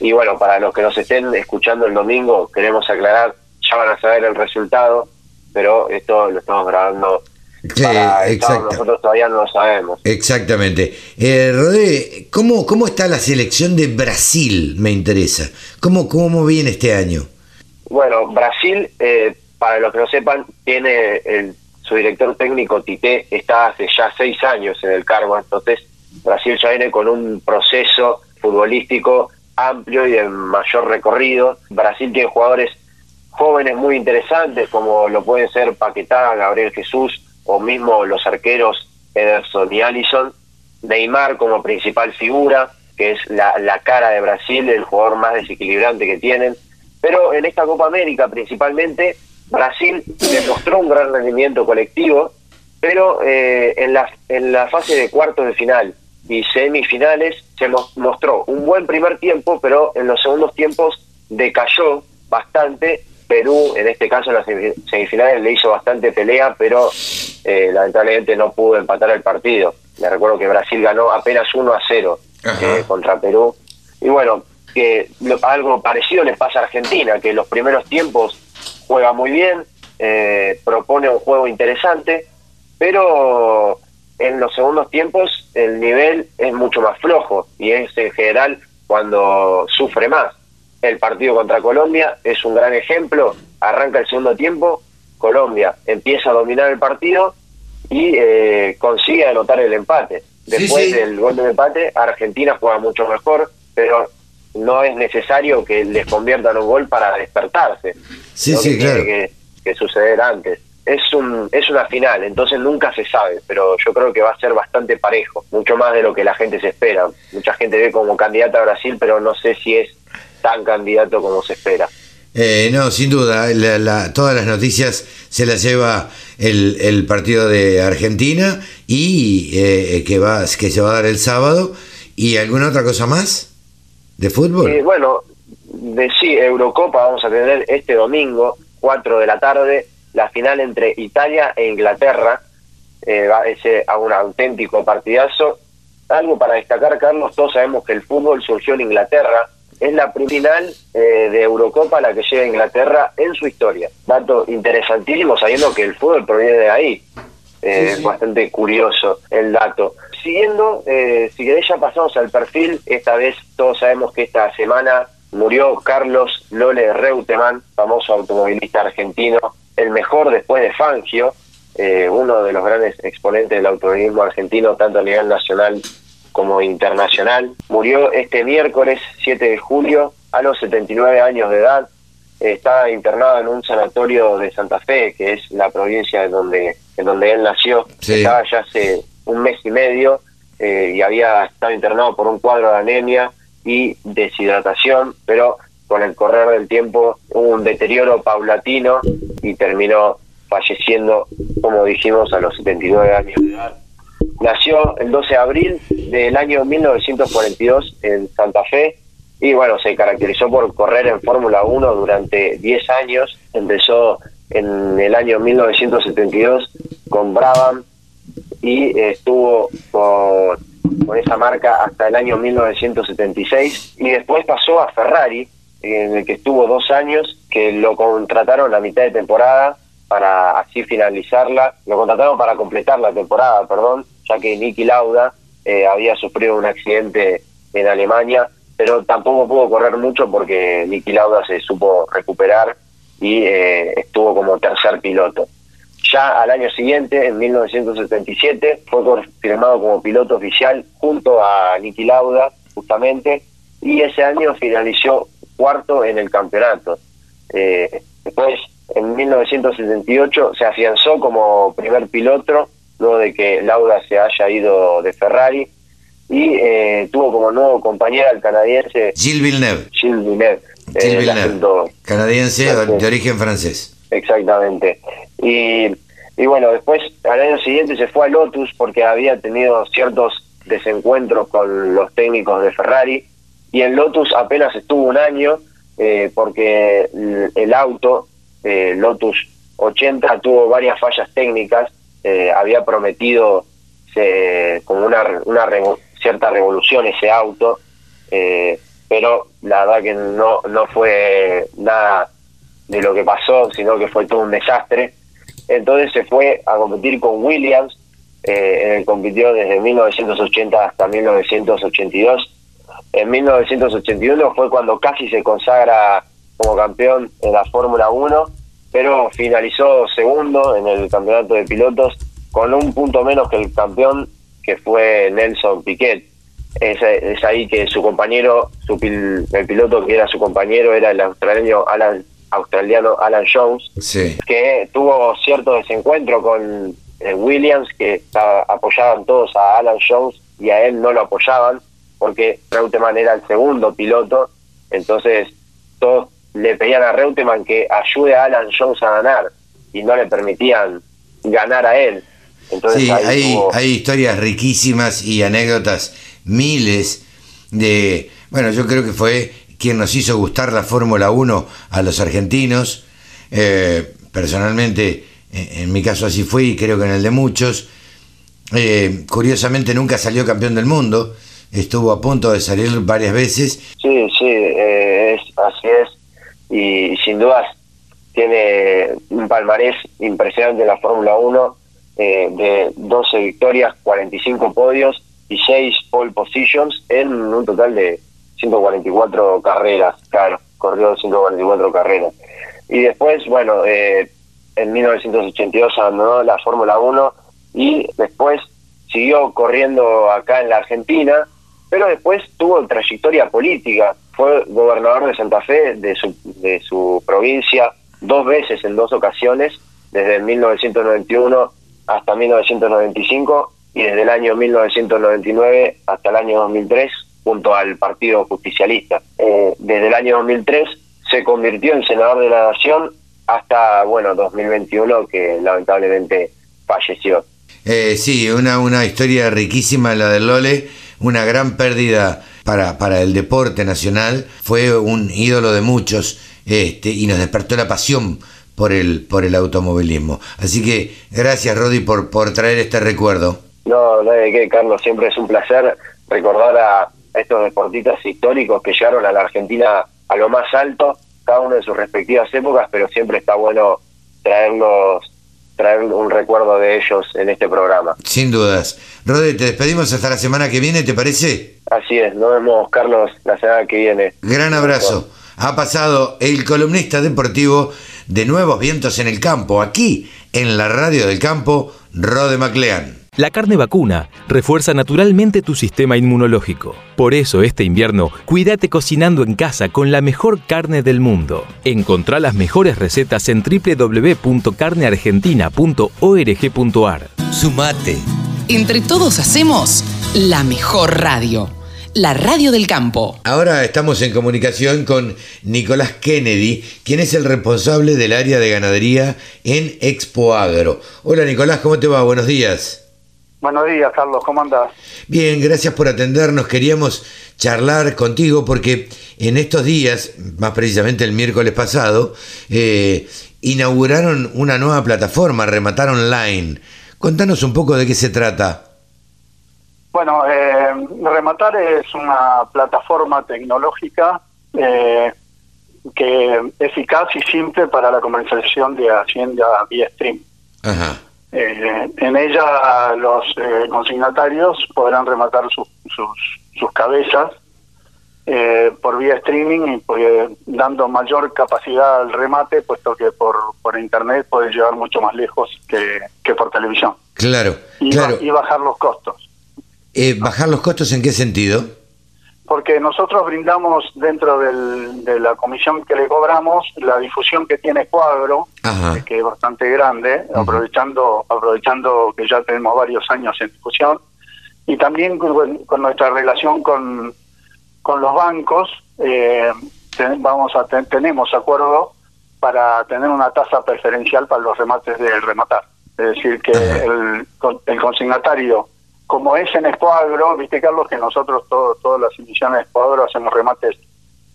Y bueno, para los que nos estén escuchando el domingo, queremos aclarar, ya van a saber el resultado, pero esto lo estamos grabando para nosotros todavía no lo sabemos. Exactamente. Eh, Rodé, ¿cómo, ¿cómo está la selección de Brasil? Me interesa. ¿Cómo, cómo viene este año? Bueno, Brasil, eh, para los que no sepan, tiene el, su director técnico Tite, está hace ya seis años en el cargo, entonces Brasil ya viene con un proceso futbolístico amplio y de mayor recorrido. Brasil tiene jugadores jóvenes muy interesantes, como lo pueden ser Paquetá, Gabriel Jesús, o mismo los arqueros Ederson y Allison. Neymar como principal figura, que es la, la cara de Brasil, el jugador más desequilibrante que tienen. Pero en esta Copa América principalmente, Brasil demostró un gran rendimiento colectivo, pero eh, en, la, en la fase de cuartos de final y semifinales se mostró un buen primer tiempo, pero en los segundos tiempos decayó bastante. Perú, en este caso en las semifinales, le hizo bastante pelea, pero eh, lamentablemente no pudo empatar el partido. Le recuerdo que Brasil ganó apenas 1 a 0 eh, contra Perú. Y bueno, que algo parecido le pasa a Argentina, que los primeros tiempos juega muy bien, eh, propone un juego interesante, pero en los segundos tiempos el nivel es mucho más flojo y es en general cuando sufre más. El partido contra Colombia es un gran ejemplo, arranca el segundo tiempo, Colombia empieza a dominar el partido y eh, consigue anotar el empate. Después del gol de empate, Argentina juega mucho mejor, pero no es necesario que les conviertan un gol para despertarse. Sí, sí, claro. Tiene que, suceder antes. Es, un, es una final, entonces nunca se sabe, pero yo creo que va a ser bastante parejo, mucho más de lo que la gente se espera. Mucha gente ve como candidata a Brasil, pero no sé si es tan candidato como se espera. Eh, no, sin duda, todas las noticias se las lleva el, el partido de Argentina y eh, que, va, que se va a dar el sábado. ¿Y alguna otra cosa más? ¿De fútbol? Eh, bueno, de sí, Eurocopa vamos a tener este domingo, 4 de la tarde, la final entre Italia e Inglaterra. Eh, va a ser un auténtico partidazo. Algo para destacar, Carlos, todos sabemos que el fútbol surgió en Inglaterra. Es la primera final eh, de Eurocopa la que llega a Inglaterra en su historia. Dato interesantísimo, sabiendo que el fútbol proviene de ahí. Es bastante curioso el dato siguiendo, eh, si querés ya pasamos al perfil, esta vez todos sabemos que esta semana murió Carlos Lole Reutemann, famoso automovilista argentino, el mejor después de Fangio, eh, uno de los grandes exponentes del automovilismo argentino, tanto a nivel nacional como internacional. Murió este miércoles 7 de julio a los 79 años de edad. Estaba internado en un sanatorio de Santa Fe, que es la provincia en donde, en donde él nació. Estaba ya hace un mes y medio eh, y había estado internado por un cuadro de anemia y deshidratación, pero con el correr del tiempo hubo un deterioro paulatino y terminó falleciendo, como dijimos, a los 79 años de edad. Nació el 12 de abril del año 1942 en Santa Fe y bueno, se caracterizó por correr en Fórmula 1 durante 10 años. Empezó en el año 1972 con Brabham y estuvo con, esa marca hasta el año 1976 y después pasó a Ferrari, en el que estuvo dos años, que lo contrataron a mitad de temporada para así finalizarla, lo contrataron para completar la temporada, perdón, ya que Niki Lauda eh, había sufrido un accidente en Alemania, pero tampoco pudo correr mucho porque Niki Lauda se supo recuperar y eh, estuvo como tercer piloto. Ya al año siguiente, en 1977, fue confirmado como piloto oficial junto a Niki Lauda, justamente, y ese año finalizó cuarto en el campeonato. Eh, después en 1978 se afianzó como primer piloto, luego de que Lauda se haya ido de Ferrari, y eh, tuvo como nuevo compañero al canadiense Gilles Villeneuve. Gilles Villeneuve. Gilles eh, el Villeneuve, canadiense de origen francés. Exactamente. Y, y bueno, después al año siguiente se fue a Lotus porque había tenido ciertos desencuentros con los técnicos de Ferrari y en Lotus apenas estuvo un año eh, porque el, el auto, Lotus 80, tuvo varias fallas técnicas, eh, había prometido se- como una, una revo- cierta revolución ese auto, eh, pero la verdad que no, no fue nada de lo que pasó, sino que fue todo un desastre. Entonces se fue a competir con Williams, eh, en el compitió desde 1980 hasta 1982. En 1981 fue cuando casi se consagra como campeón en la Fórmula 1, pero finalizó segundo en el campeonato de pilotos con un punto menos que el campeón que fue Nelson Piquet. Es, es ahí que su compañero, su pil- el piloto que era su compañero era el australiano Alan, australiano Alan Jones, Sí. que tuvo cierto desencuentro con eh, Williams, que estaba- apoyaban todos a Alan Jones y a él no lo apoyaban, porque Reutemann era el segundo piloto, entonces todos le pedían a Reutemann que ayude a Alan Jones a ganar y no le permitían ganar a él. Entonces Sí, ahí hay, historias riquísimas y anécdotas, miles de... Bueno, yo creo que fue quien nos hizo gustar la Fórmula 1 a los argentinos. Eh, personalmente, en, en mi caso así fue y creo que en el de muchos. Eh, curiosamente nunca salió campeón del mundo, estuvo a punto de salir varias veces. Sí, sí, eh, es, así es. Y sin dudas tiene un palmarés impresionante en la Fórmula 1 eh, de 12 victorias, 45 podios y 6 pole positions en un total de 144 carreras. Claro, corrió 144 carreras. Y después, bueno, eh, en 1982 abandonó la Fórmula 1 y después siguió corriendo acá en la Argentina, pero después tuvo trayectoria política. Fue gobernador de Santa Fe, de su, de su provincia, dos veces en dos ocasiones, desde 1991 hasta 1995 y desde el año 1999 hasta el año 2003 junto al Partido Justicialista. Eh, desde el año 2003 se convirtió en senador de la Nación hasta, bueno, 2021 que lamentablemente falleció. Eh, sí, una, una historia riquísima la del Lole, una gran pérdida para, para el deporte nacional, fue un ídolo de muchos este, y nos despertó la pasión por el, por el automovilismo. Así que gracias Rodi por, por traer este recuerdo. No, no hay de qué, Carlos, siempre es un placer recordar a estos deportistas históricos que llegaron a la Argentina a lo más alto, cada uno de sus respectivas épocas, pero siempre está bueno traerlos, traer un recuerdo de ellos en este programa. Sin dudas. Rodi, te despedimos hasta la semana que viene, ¿te parece? Así es, nos vemos, Carlos, la semana que viene. Gran abrazo. Ha pasado el columnista deportivo de Nuevos Vientos en el Campo, aquí en la Radio del Campo, Rode Maclean. La carne vacuna refuerza naturalmente tu sistema inmunológico. Por eso este invierno, cuídate cocinando en casa con la mejor carne del mundo. Encontrá las mejores recetas en www.carneargentina.org.ar. Sumate. Entre todos hacemos la mejor radio. La radio del campo. Ahora estamos en comunicación con Nicolás Kennedy, quien es el responsable del área de ganadería en Expo Agro. Hola Nicolás, ¿cómo te va? Buenos días. Buenos días, Carlos, ¿cómo andás? Bien, gracias por atendernos. Queríamos charlar contigo porque en estos días, más precisamente el miércoles pasado, eh, inauguraron una nueva plataforma, Rematar Online. Contanos un poco de qué se trata. Bueno, eh, Rematar es una plataforma tecnológica eh, que eficaz y simple para la comercialización de Hacienda vía stream. Ajá. Eh, en ella los eh, consignatarios podrán rematar sus, sus, sus cabezas eh, por vía streaming y pues, dando mayor capacidad al remate, puesto que por, por internet puede llegar mucho más lejos que, que por televisión. Claro, Y, claro. y bajar los costos. Eh, ¿Bajar los costos en qué sentido? Porque nosotros brindamos dentro del, de la comisión que le cobramos la difusión que tiene Cuadro, que es bastante grande, aprovechando aprovechando que ya tenemos varios años en difusión, y también con, nuestra relación con, con los bancos, eh, vamos a tenemos acuerdo para tener una tasa preferencial para los remates del rematar. Es decir, que el, el consignatario como es en Expoagro, viste Carlos que nosotros todas las emisiones de Expoagro hacemos remates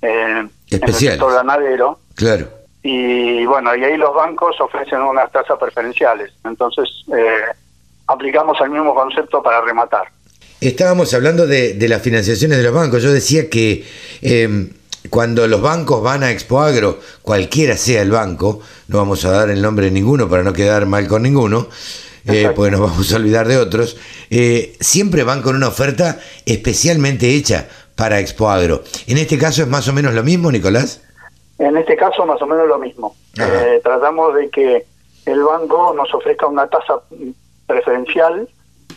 eh, en el sector ganadero. Claro. Y bueno, y ahí los bancos ofrecen unas tasas preferenciales. Entonces, eh, aplicamos el mismo concepto para rematar. Estábamos hablando de, las financiaciones de los bancos. Yo decía que em, cuando los bancos van a Expoagro, cualquiera sea el banco, no vamos a dar el nombre de ninguno para no quedar mal con ninguno, eh, porque nos vamos a olvidar de otros, eh, siempre van con una oferta especialmente hecha para Expoagro. ¿En este caso es más o menos lo mismo, Nicolás? En este caso más o menos lo mismo. Eh, tratamos de que el banco nos ofrezca una tasa preferencial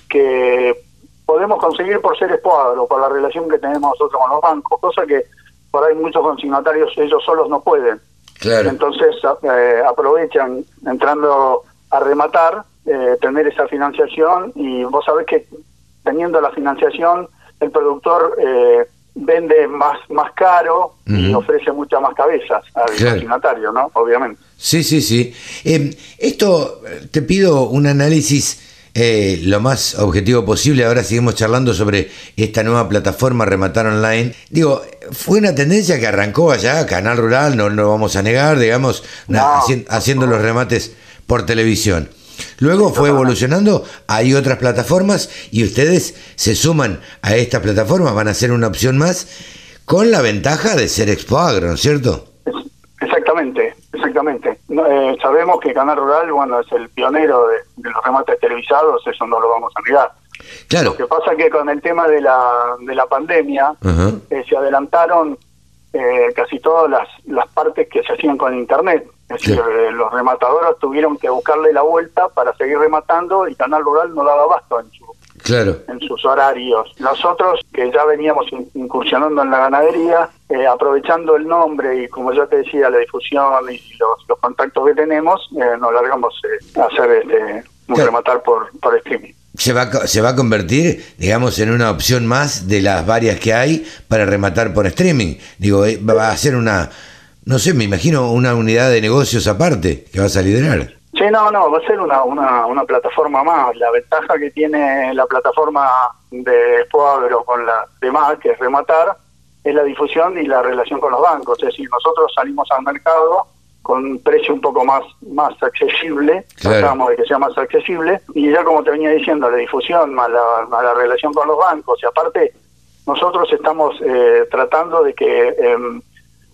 que podemos conseguir por ser Expoagro, por la relación que tenemos nosotros con los bancos, cosa que por ahí muchos consignatarios ellos solos no pueden. Claro. Entonces aprovechan entrando a rematar eh, tener esa financiación y vos sabés que teniendo la financiación el productor eh, vende más más caro y ofrece muchas más cabezas al destinatario, ¿no? Obviamente. Sí, sí, sí. Em, esto te pido un análisis eh, lo más objetivo posible. Ahora seguimos charlando sobre esta nueva plataforma Rematar Online. Digo, fue una tendencia que arrancó allá, Canal Rural, no lo vamos a negar, digamos, haciendo los remates por televisión. Luego fue evolucionando, hay otras plataformas y ustedes se suman a estas plataformas, van a ser una opción más con la ventaja de ser Expo Agro, ¿no es cierto? Exactamente, exactamente. Eh, sabemos que Canal Rural, bueno, es el pionero de, los remates televisados, eso no lo vamos a negar. Claro. Lo que pasa que con el tema de la, de la pandemia eh, se adelantaron eh, casi todas las, las partes que se hacían con Internet. Es decir, eh, los rematadores tuvieron que buscarle la vuelta para seguir rematando y Canal Rural no daba abasto en, su, claro. en sus horarios. Nosotros, que ya veníamos incursionando en la ganadería, eh, aprovechando el nombre y, como ya te decía, la difusión y los, contactos que tenemos, nos largamos a hacer este, un rematar por, por streaming se va, se va a convertir, digamos, en una opción más de las varias que hay para rematar por streaming. Digo, eh, va a ser una, no sé, me imagino una unidad de negocios aparte que vas a liderar. Sí, no, no, va a ser una, una, una plataforma más. La ventaja que tiene la plataforma de Spoagro con la demás, que es rematar, es la difusión y la relación con los bancos. Es decir, nosotros salimos al mercado con un precio un poco más más accesible, tratamos de que sea más accesible, y ya como te venía diciendo, la difusión más la, relación con los bancos, y aparte nosotros estamos eh, tratando de que eh,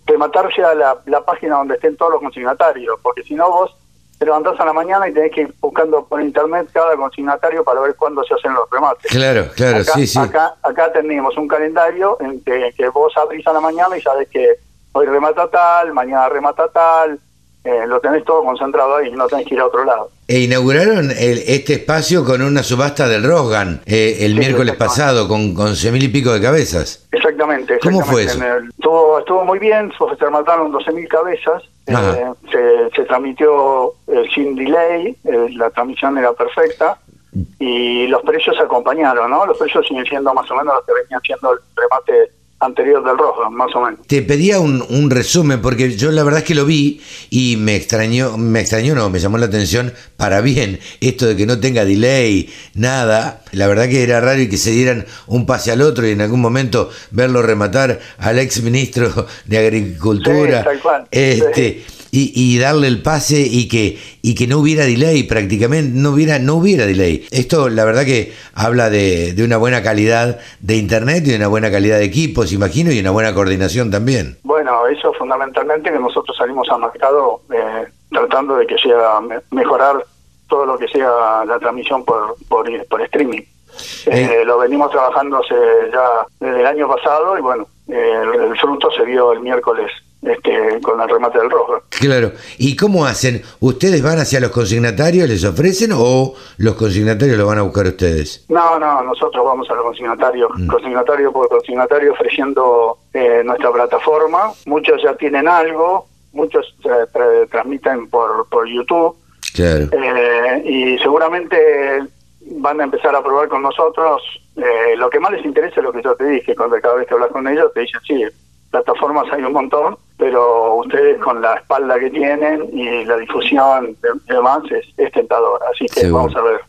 rematar sea la, la página donde estén todos los consignatarios, porque si no vos te levantás a la mañana y tenés que ir buscando por internet cada consignatario para ver cuándo se hacen los remates. Claro, claro, sí, sí. Acá, acá tenemos un calendario en que, que vos abrís a la mañana y sabes que hoy remata tal, mañana remata tal, eh, lo tenés todo concentrado ahí, no tenés que ir a otro lado. E inauguraron este espacio con una subasta del Rosgan eh, el miércoles pasado con, con mil y pico de cabezas. Exactamente. ¿Cómo fue eso? estuvo, estuvo muy bien, se mataron 12.000 cabezas, eh, se, se, transmitió sin delay, la transmisión era perfecta y los precios acompañaron, ¿no? Los precios siguen siendo más o menos los que venían siendo el remate anterior del rojo, más o menos. Te pedía un, un, resumen, porque yo la verdad es que lo vi y me extrañó, me extrañó, no, me llamó la atención para bien esto de que no tenga delay, nada. La verdad que era raro y que se dieran un pase al otro y en algún momento verlo rematar al ex ministro de Agricultura. este, y, darle el pase y que, y que no hubiera delay prácticamente, no hubiera, no hubiera delay. Esto la verdad que habla de, de una buena calidad de internet y de una buena calidad de equipos, imagino, y una buena coordinación también. Bueno, eso fundamentalmente que nosotros salimos al mercado eh, tratando de que sea mejorar todo lo que sea la transmisión por, por, por streaming. Eh, lo venimos trabajando hace ya desde el año pasado y bueno, el fruto se vio el miércoles este, con el remate del rojo. Claro. ¿Y cómo hacen? ¿Ustedes van hacia los consignatarios, les ofrecen o los consignatarios lo van a buscar ustedes? No, no, nosotros vamos a los consignatarios, consignatario por consignatario ofreciendo eh, nuestra plataforma. Muchos ya tienen algo, muchos eh, tra- transmiten por, por YouTube Claro. eh, y seguramente van a empezar a probar con nosotros. Eh, lo que más les interesa es lo que yo te dije, cuando cada vez que hablas con ellos te dicen, sí, plataformas hay un montón, pero ustedes con la espalda que tienen y la difusión y demás es, es tentador. Así que Seguro. vamos a ver.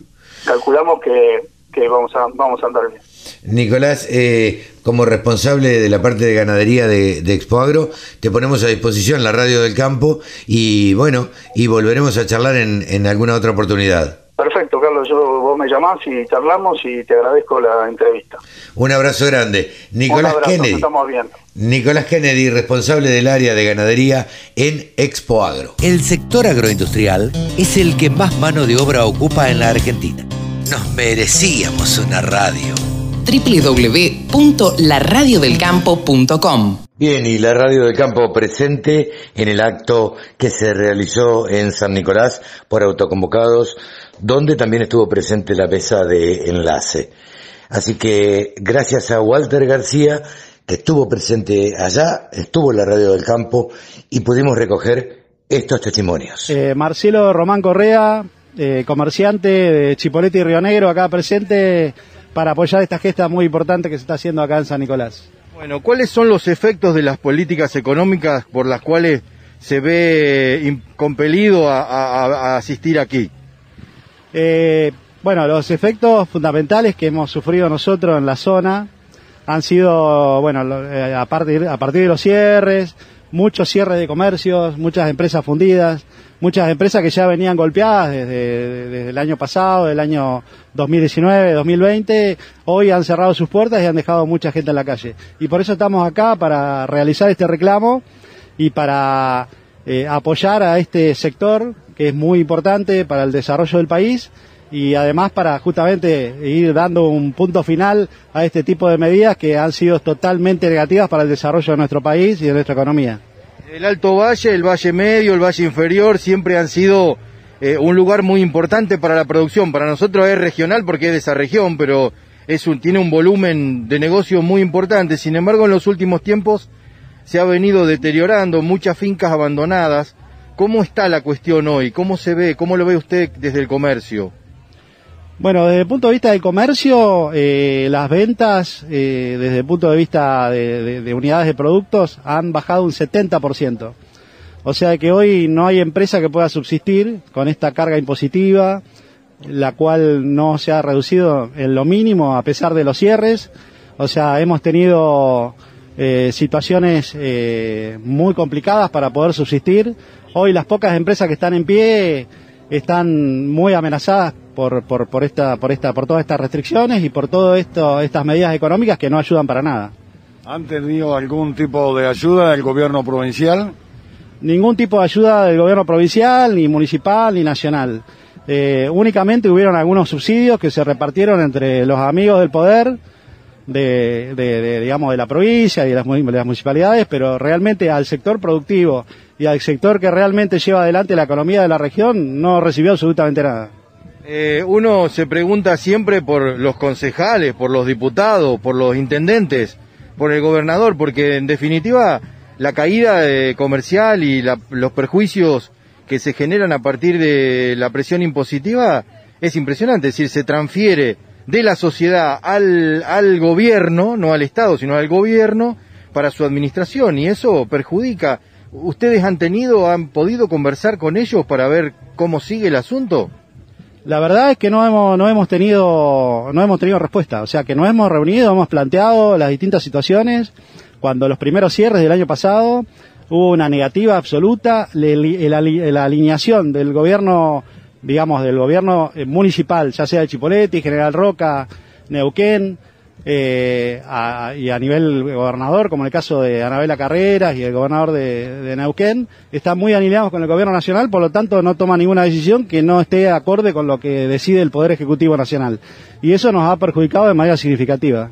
Calculamos que, que vamos, a, vamos a andar bien. Nicolás, eh, como responsable de la parte de ganadería de, de Expoagro, te ponemos a disposición la radio del campo y bueno, y volveremos a charlar en, en alguna otra oportunidad. Perfecto, Carlos, yo, vos me llamás y charlamos y te agradezco la entrevista. Un abrazo grande. Nicolás Un abrazo, nos Kennedy. estamos viendo. Nicolás Kennedy, responsable del área de ganadería en Expoagro. El sector agroindustrial es el que más mano de obra ocupa en la Argentina. Nos merecíamos una radio. www.laradiodelcampo.com Bien, y la Radio del Campo presente en el acto que se realizó en San Nicolás por autoconvocados, donde también estuvo presente la mesa de enlace. Así que gracias a Walter García, que estuvo presente allá, estuvo en la Radio del Campo y pudimos recoger estos testimonios. Eh, Marcelo Román Correa, eh, comerciante de Chipolete y Río Negro, acá presente para apoyar esta gesta muy importante que se está haciendo acá en San Nicolás. Bueno, ¿cuáles son los efectos de las políticas económicas por las cuales se ve compelido a, a- a asistir aquí? Eh, bueno, los efectos fundamentales que hemos sufrido nosotros en la zona han sido, bueno, eh, a, partir, a partir de los cierres, muchos cierres de comercios, muchas empresas fundidas, muchas empresas que ya venían golpeadas desde, desde el año pasado, del año 2019, 2020, hoy han cerrado sus puertas y han dejado mucha gente en la calle. Y por eso estamos acá para realizar este reclamo y para eh, apoyar a este sector que es muy importante para el desarrollo del país y además para justamente ir dando un punto final a este tipo de medidas que han sido totalmente negativas para el desarrollo de nuestro país y de nuestra economía. El Alto Valle, el Valle Medio, el Valle Inferior siempre han sido eh, un lugar muy importante para la producción. Para nosotros es regional porque es de esa región, pero es un, tiene un volumen de negocio muy importante. Sin embargo, en los últimos tiempos se ha venido deteriorando, muchas fincas abandonadas. ¿Cómo está la cuestión hoy? ¿Cómo se ve? ¿Cómo lo ve usted desde el comercio? Bueno, desde el punto de vista del comercio, eh, las ventas, eh, desde el punto de vista de, de- de unidades de productos, han bajado un 70%. O sea que hoy no hay empresa que pueda subsistir con esta carga impositiva, la cual no se ha reducido en lo mínimo a pesar de los cierres. O sea, hemos tenido eh, situaciones eh, muy complicadas para poder subsistir. Hoy las pocas empresas que están en pie están muy amenazadas por, por, por esta, por esta, por todas estas restricciones y por todo esto, estas medidas económicas que no ayudan para nada. ¿Han tenido algún tipo de ayuda del gobierno provincial? Ningún tipo de ayuda del gobierno provincial, ni municipal, ni nacional. Eh, únicamente hubieron algunos subsidios que se repartieron entre los amigos del poder, de, de- de, digamos, de la provincia y de las, mu- de las municipalidades, pero realmente al sector productivo y al sector que realmente lleva adelante la economía de la región no recibió absolutamente nada. Eh, uno se pregunta siempre por los concejales, por los diputados, por los intendentes, por el gobernador, porque en definitiva la caída eh, comercial y los perjuicios que se generan a partir de la presión impositiva es impresionante, es decir, se transfiere de la sociedad al, al gobierno, no al Estado, sino al gobierno para su administración y eso perjudica. ¿Ustedes han tenido, han podido conversar con ellos para ver cómo sigue el asunto? La verdad es que no hemos, no hemos tenido, no hemos tenido respuesta. O sea que nos hemos reunido, hemos planteado las distintas situaciones. Cuando los primeros cierres del año pasado hubo una negativa absoluta, la alineación del gobierno, digamos, del gobierno eh, municipal, ya sea de Chipoleti, General Roca, Neuquén, eh, y a nivel gobernador, como en el caso de Anabela Carreras y el gobernador de, Neuquén, están muy alineados con el gobierno nacional, por lo tanto no toma ninguna decisión que no esté acorde con lo que decide el Poder Ejecutivo Nacional. Y eso nos ha perjudicado de manera significativa.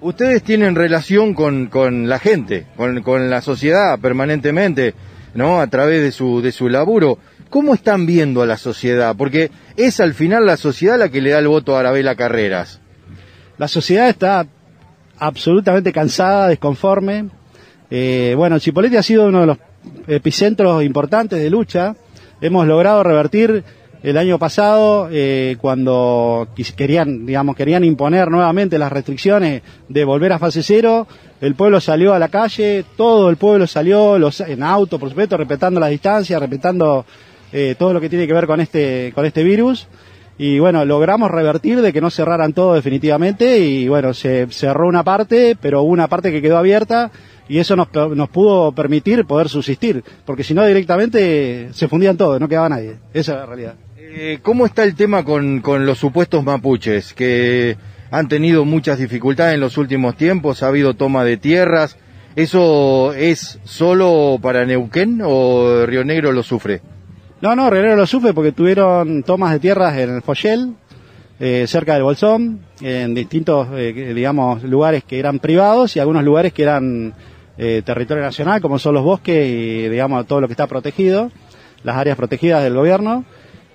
Ustedes tienen relación con, con la gente, con, con la sociedad permanentemente, ¿no? A través de su, de su laburo. ¿Cómo están viendo a la sociedad? Porque es al final la sociedad la que le da el voto a Arabela Carreras. La sociedad está absolutamente cansada, desconforme. Eh, bueno, Chipoleti ha sido uno de los epicentros importantes de lucha. Hemos logrado revertir el año pasado eh, cuando querían, digamos, querían imponer nuevamente las restricciones de volver a fase cero. El pueblo salió a la calle, todo el pueblo salió los, en auto, por supuesto, respetando las distancias, respetando eh, todo lo que tiene que ver con este, con este virus. Y bueno, logramos revertir de que no cerraran todo definitivamente y bueno, se cerró una parte, pero una parte que quedó abierta y eso nos, nos pudo permitir poder subsistir, porque si no directamente se fundían todos, no quedaba nadie. Esa es la realidad. Eh, ¿Cómo está el tema con, con los supuestos mapuches que han tenido muchas dificultades en los últimos tiempos? ¿Ha habido toma de tierras? ¿Eso es solo para Neuquén o Río Negro lo sufre? No, no, Río Negro lo sufre porque tuvieron tomas de tierras en el Foyel, eh, cerca del Bolsón, en distintos, eh, digamos, lugares que eran privados y algunos lugares que eran eh, territorio nacional, como son los bosques y, digamos, todo lo que está protegido, las áreas protegidas del gobierno.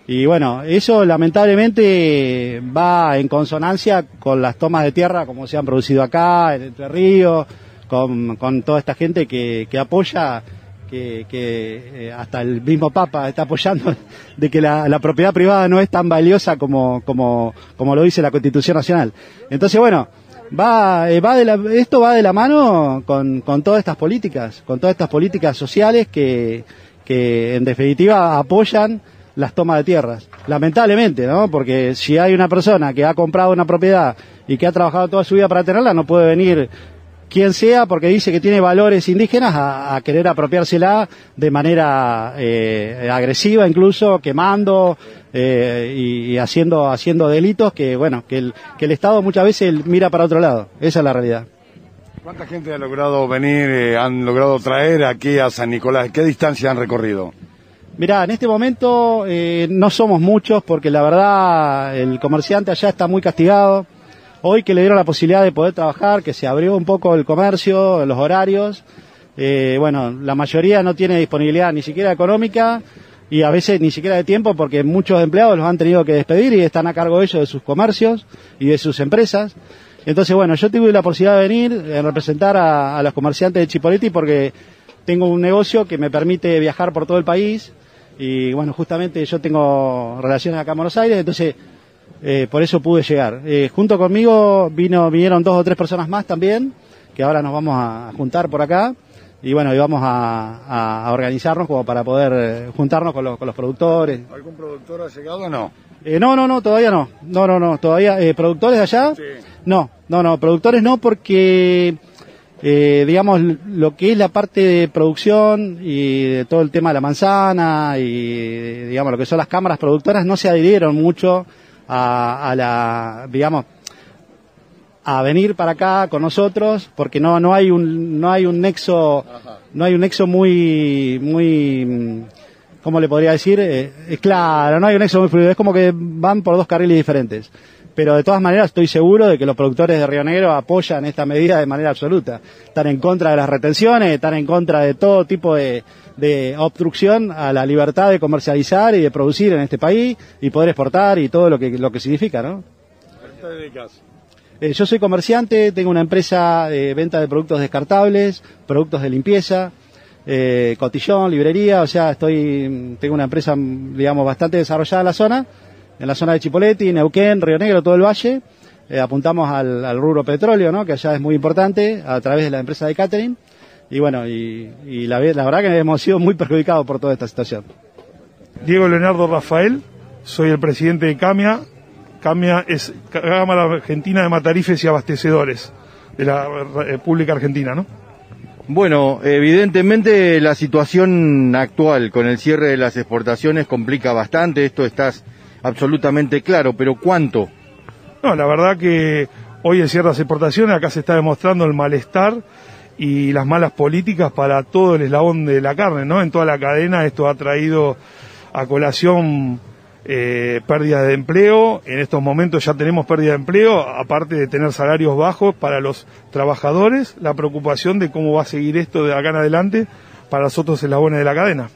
Y bueno, eso lamentablemente va en consonancia con las tomas de tierra como se han producido acá, en Entre Ríos, con, con toda esta gente que, que apoya, que, que, eh, hasta el mismo Papa está apoyando de que la, propiedad privada no es tan valiosa como, como, como lo dice la Constitución Nacional. Entonces, bueno, va, eh, va de la, esto va de la mano con, con todas estas políticas, con todas estas políticas sociales que, que en definitiva apoyan las tomas de tierras. Lamentablemente, ¿no? Porque si hay una persona que ha comprado una propiedad y que ha trabajado toda su vida para tenerla, no puede venir quien sea porque dice que tiene valores indígenas a, a querer apropiársela de manera eh, agresiva incluso quemando eh, y, y haciendo haciendo delitos que bueno que el, que el Estado muchas veces mira para otro lado esa es la realidad ¿Cuánta gente ha logrado venir, eh, han logrado traer aquí a San Nicolás? ¿Qué distancia han recorrido? Mirá, en este momento eh, no somos muchos porque la verdad el comerciante allá está muy castigado. Hoy que le dieron la posibilidad de poder trabajar, que se abrió un poco el comercio, los horarios, eh, bueno, la mayoría no tiene disponibilidad ni siquiera económica y a veces ni siquiera de tiempo porque muchos empleados los han tenido que despedir y están a cargo ellos de sus comercios y de sus empresas. Entonces, bueno, yo tuve la posibilidad de venir a representar a, a los comerciantes de Chipoleti porque tengo un negocio que me permite viajar por todo el país y bueno, justamente yo tengo relaciones acá en Buenos Aires, entonces eh, por eso pude llegar. Eh, junto conmigo vino, vinieron dos o tres personas más también, que ahora nos vamos a juntar por acá y bueno, y vamos a, a- a organizarnos como para poder eh, juntarnos con los, con los productores. ¿Algún productor ha llegado o no? Eh, no, no, no, todavía no. No, no, no, todavía. Eh, ¿Productores de allá? No, no, no, productores no porque, eh, digamos, lo que es la parte de producción y de todo el tema de la manzana y, digamos, lo que son las cámaras productoras no se adhirieron mucho a, a la, digamos, a venir para acá con nosotros porque no no hay un no hay un nexo no hay un nexo muy muy mm, cómo le podría decir Eh, eh, claro no hay un nexo muy fluido es como que van por dos carriles diferentes pero de todas maneras estoy seguro de que los productores de Río Negro apoyan esta medida de manera absoluta. Están en contra de las retenciones están en contra de todo tipo de de obstrucción a la libertad de comercializar y de producir en este país y poder exportar y todo lo que lo que significa no ¿A qué te dedicas? eh, yo soy comerciante, tengo una empresa de venta de productos descartables, productos de limpieza, eh, cotillón, librería, o sea, estoy, tengo una empresa, digamos, bastante desarrollada en la zona, en la zona de Chipoleti, Neuquén, Río Negro, todo el valle. Eh, apuntamos al, al rubro petróleo, ¿no? que allá es muy importante, a través de la empresa de catering. Y bueno, y, y la, la verdad que hemos sido muy perjudicados por toda esta situación. Diego Leonardo Rafael, soy el presidente de CAMIA. CAMIA es Cámara Argentina de Matarifes y Abastecedores de la República Argentina, ¿no? Bueno, evidentemente la situación actual con el cierre de las exportaciones complica bastante, esto está absolutamente claro, pero ¿cuánto? No, la verdad que hoy en ciertas exportaciones acá se está demostrando el malestar y las malas políticas para todo el eslabón de la carne, ¿no? En toda la cadena esto ha traído a colación eh, pérdida de empleo. En estos momentos ya tenemos pérdida de empleo, aparte de tener salarios bajos para los trabajadores, la preocupación de cómo va a seguir esto de acá en adelante para los otros eslabones de la cadena.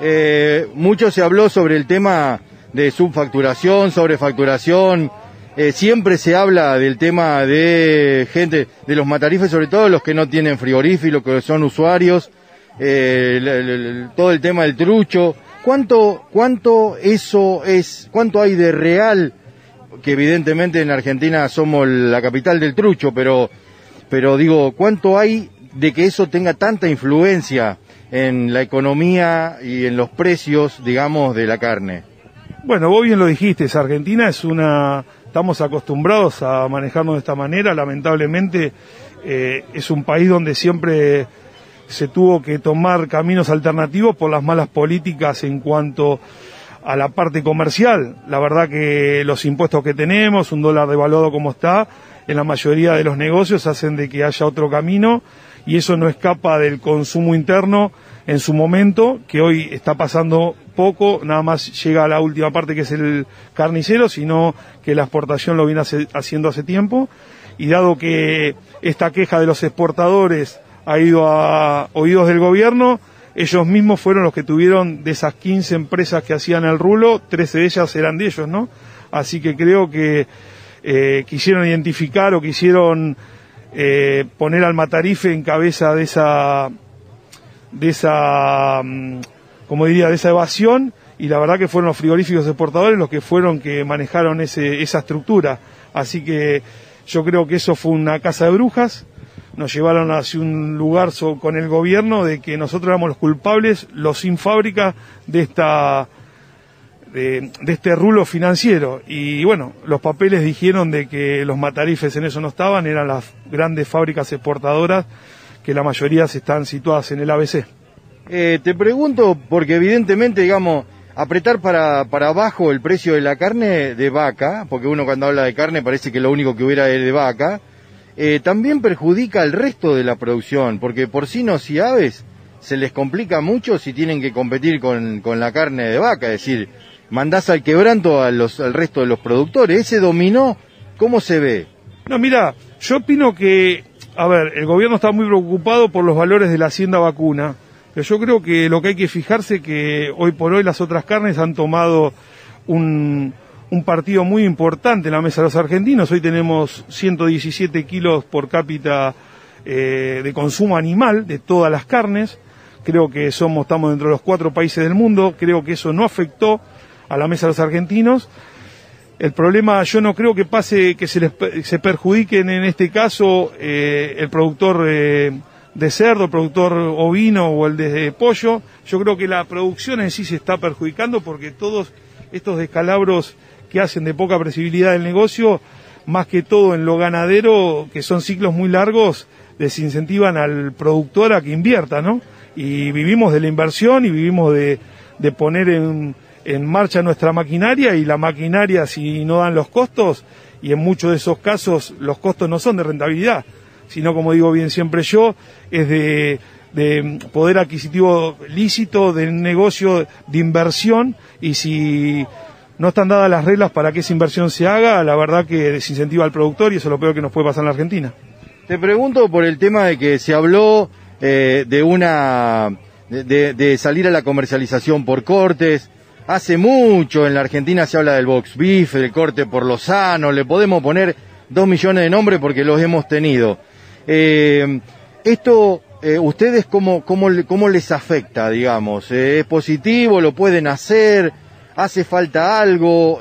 Eh, mucho se habló sobre el tema de subfacturación, sobrefacturación. Eh, siempre se habla del tema de gente, de los matarifes, sobre todo los que no tienen frigorífico, que son usuarios, eh, todo el tema del trucho. ¿Cuánto, cuánto eso es, cuánto hay de real? Que evidentemente en Argentina somos la capital del trucho, pero, pero digo, ¿cuánto hay de que eso tenga tanta influencia en la economía y en los precios, digamos, de la carne? Bueno, vos bien lo dijiste, Argentina es una, estamos acostumbrados a manejarnos de esta manera, lamentablemente eh, es un país donde siempre se tuvo que tomar caminos alternativos por las malas políticas en cuanto a la parte comercial. La verdad que los impuestos que tenemos, un dólar devaluado como está, en la mayoría de los negocios hacen de que haya otro camino y eso no escapa del consumo interno en su momento, que hoy está pasando poco, nada más llega a la última parte que es el carnicero, sino que la exportación lo viene haciendo hace tiempo. Y dado que esta queja de los exportadores ha ido a oídos del gobierno, ellos mismos fueron los que tuvieron de esas 15 empresas que hacían el rulo, 13 de ellas eran de ellos, ¿no? Así que creo que eh, quisieron identificar o quisieron eh, poner al Matarife en cabeza de esa, de esa, mm, como diría, de esa evasión y la verdad que fueron los frigoríficos exportadores los que fueron que manejaron ese, esa estructura. Así que yo creo que eso fue una casa de brujas. Nos llevaron hacia un lugar con el gobierno de que nosotros éramos los culpables, los sin fábrica de esta de, de este rulo financiero. Y bueno, los papeles dijeron de que los matarifes en eso no estaban, eran las grandes fábricas exportadoras que la mayoría están situadas en el ABC. Eh, te pregunto, porque evidentemente, digamos, apretar para, para abajo el precio de la carne de vaca, porque uno cuando habla de carne parece que lo único que hubiera es de vaca, eh, también perjudica al resto de la producción, porque porcinos y aves se les complica mucho si tienen que competir con, con la carne de vaca, es decir, mandás al quebranto a los, al resto de los productores. Ese dominó, ¿cómo se ve? No, mira, yo opino que, a ver, el gobierno está muy preocupado por los valores de la hacienda vacuna, pero yo creo que lo que hay que fijarse que hoy por hoy las otras carnes han tomado un, partido muy importante en la mesa de los argentinos. Hoy tenemos 117 kilos por cápita eh, de consumo animal de todas las carnes. Creo que somos, estamos dentro de los cuatro países del mundo. Creo que eso no afectó a la mesa de los argentinos. El problema, yo no creo que pase que se les se perjudiquen en este caso eh, el productor eh, de cerdo, el productor ovino o el de pollo. Yo creo que la producción en sí se está perjudicando porque todos estos descalabros que hacen de poca previsibilidad del negocio, más que todo en lo ganadero, que son ciclos muy largos, desincentivan al productor a que invierta, ¿no? Y vivimos de la inversión y vivimos de, de poner en, en marcha nuestra maquinaria y la maquinaria si no dan los costos, y en muchos de esos casos los costos no son de rentabilidad, sino como digo bien siempre yo, es de, de poder adquisitivo lícito, de negocio de inversión, y si no están dadas las reglas para que esa inversión se haga, la verdad que desincentiva al productor y eso es lo peor que nos puede pasar en la Argentina. Te pregunto por el tema de que se habló eh, de una de, de- salir a la comercialización por cortes. Hace mucho en la Argentina se habla del box beef, del corte por lo sano. Le podemos poner dos millones de nombres porque los hemos tenido. Eh, esto, eh, ¿ustedes cómo, cómo, cómo les afecta, digamos? Eh, ¿Es positivo? ¿Lo pueden hacer? ¿Hace falta algo?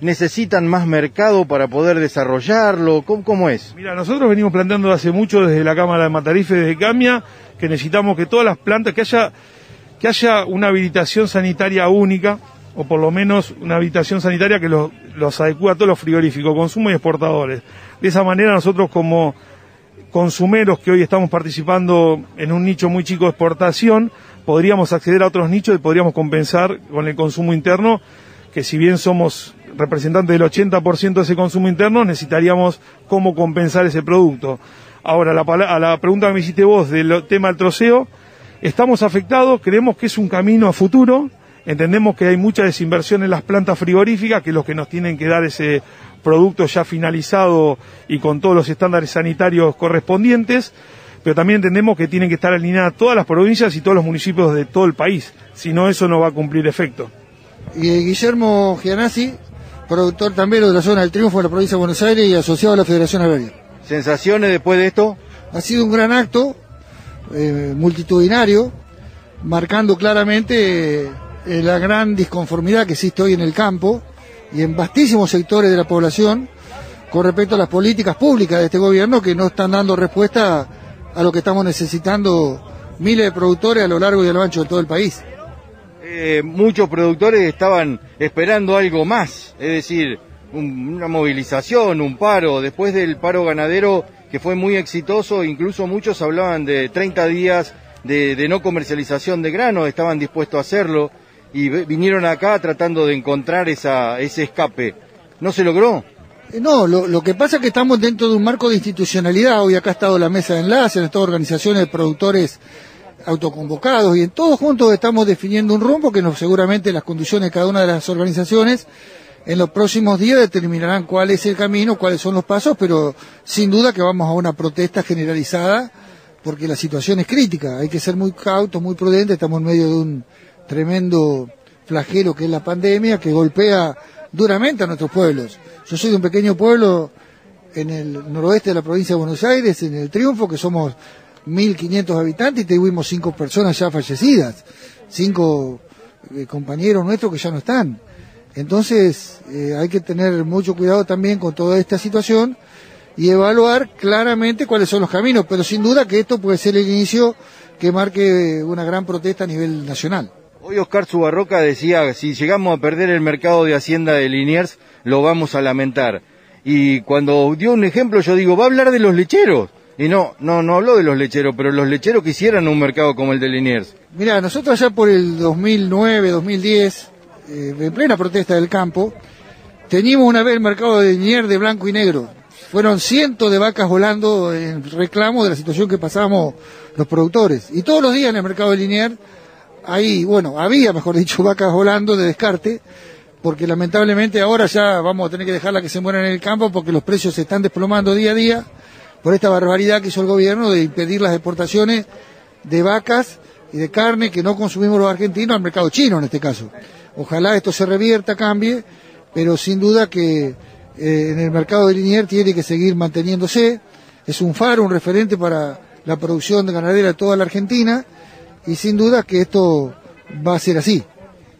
¿Necesitan más mercado para poder desarrollarlo? ¿Cómo, cómo es? Mira, nosotros venimos planteando hace mucho desde la Cámara de Matarife, desde Camia, que necesitamos que todas las plantas, que haya, que haya una habilitación sanitaria única, o por lo menos una habilitación sanitaria que los, los adecue a todos los frigoríficos, consumo y exportadores. De esa manera nosotros como consumeros que hoy estamos participando en un nicho muy chico de exportación, podríamos acceder a otros nichos y podríamos compensar con el consumo interno, que si bien somos representantes del 80% de ese consumo interno, necesitaríamos cómo compensar ese producto. Ahora, la, a la pregunta que me hiciste vos del tema del troceo, estamos afectados, creemos que es un camino a futuro, Entendemos que hay mucha desinversión en las plantas frigoríficas, que es lo que nos tienen que dar ese producto ya finalizado y con todos los estándares sanitarios correspondientes, pero también entendemos que tienen que estar alineadas todas las provincias y todos los municipios de todo el país, si no eso no va a cumplir efecto. Y eh, Guillermo Gianassi, productor también de la zona del Triunfo de la provincia de Buenos Aires y asociado a la Federación Agraria. ¿Sensaciones después de esto? Ha sido un gran acto, eh, multitudinario, marcando claramente eh, la gran disconformidad que existe hoy en el campo y en vastísimos sectores de la población con respecto a las políticas públicas de este gobierno que no están dando respuesta a lo que estamos necesitando miles de productores a lo largo y a lo ancho de todo el país. Eh, muchos productores estaban esperando algo más, es decir, una movilización, un paro, después del paro ganadero que fue muy exitoso, incluso muchos hablaban de 30 días de, de no comercialización de grano, estaban dispuestos a hacerlo y vinieron acá tratando de encontrar esa, ese escape. ¿No se logró? Eh, no, lo, que pasa es que estamos dentro de un marco de institucionalidad. Hoy acá ha estado la mesa de enlace, en estas organizaciones de productores autoconvocados y en todos juntos estamos definiendo un rumbo que seguramente las condiciones de cada una de las organizaciones en los próximos días determinarán cuál es el camino, cuáles son los pasos, pero sin duda que vamos a una protesta generalizada porque la situación es crítica. Hay que ser muy cautos, muy prudentes. Estamos en medio de un tremendo flagelo que es la pandemia, que golpea duramente a nuestros pueblos. Yo soy de un pequeño pueblo en el noroeste de la provincia de Buenos Aires, en el Triunfo, que somos 1.500 habitantes y tuvimos cinco personas ya fallecidas, cinco eh, compañeros nuestros que ya no están. Entonces eh, hay que tener mucho cuidado también con toda esta situación y evaluar claramente cuáles son los caminos, pero sin duda que esto puede ser el inicio que marque una gran protesta a nivel nacional. Hoy Oscar Subarroca decía, si llegamos a perder el mercado de Hacienda de Liniers, lo vamos a lamentar. Y cuando dio un ejemplo, yo digo, va a hablar de los lecheros. Y no, no, no habló de los lecheros, pero los lecheros quisieran un mercado como el de Liniers. Mira, nosotros allá por el 2009, 2010, eh, en plena protesta del campo, teníamos una vez el mercado de Liniers de blanco y negro. Fueron cientos de vacas volando en reclamo de la situación que pasábamos los productores. Y todos los días en el mercado de Liniers ahí, bueno, había, mejor dicho, vacas volando de descarte, porque lamentablemente ahora ya vamos a tener que dejarla que se mueran en el campo porque los precios se están desplomando día a día por esta barbaridad que hizo el gobierno de impedir las exportaciones de vacas y de carne que no consumimos los argentinos al mercado chino en este caso. Ojalá esto se revierta, cambie, pero sin duda que eh, en el mercado de Linier tiene que seguir manteniéndose. Es un faro, un referente para la producción de ganadera de toda la Argentina y sin duda que esto va a ser así.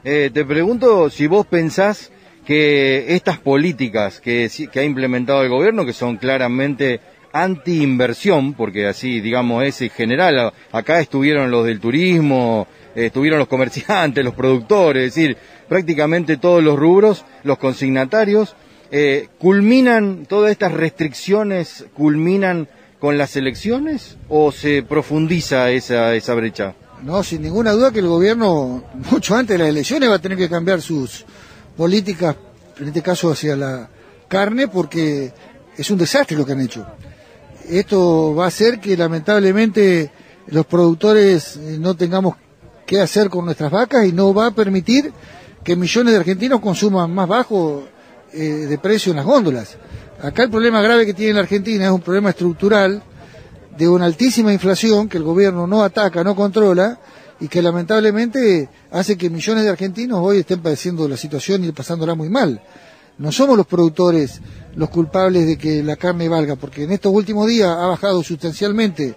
Eh, te pregunto si vos pensás que estas políticas que, que ha implementado el gobierno, que son claramente anti-inversión, porque así, digamos, es en general, acá estuvieron los del turismo, estuvieron los comerciantes, los productores, es decir, prácticamente todos los rubros, los consignatarios, eh, culminan, todas estas restricciones culminan con las elecciones o se profundiza esa, esa brecha? No, sin ninguna duda que el gobierno, mucho antes de las elecciones, va a tener que cambiar sus políticas, en este caso hacia la carne, porque es un desastre lo que han hecho. Esto va a hacer que lamentablemente los productores eh, no tengamos qué hacer con nuestras vacas y no va a permitir que millones de argentinos consuman más bajo eh, de precio en las góndolas. Acá el problema grave que tiene la Argentina es un problema estructural de una altísima inflación que el gobierno no ataca, no controla y que lamentablemente hace que millones de argentinos hoy estén padeciendo la situación y pasándola muy mal. No somos los productores los culpables de que la carne valga, porque en estos últimos días ha bajado sustancialmente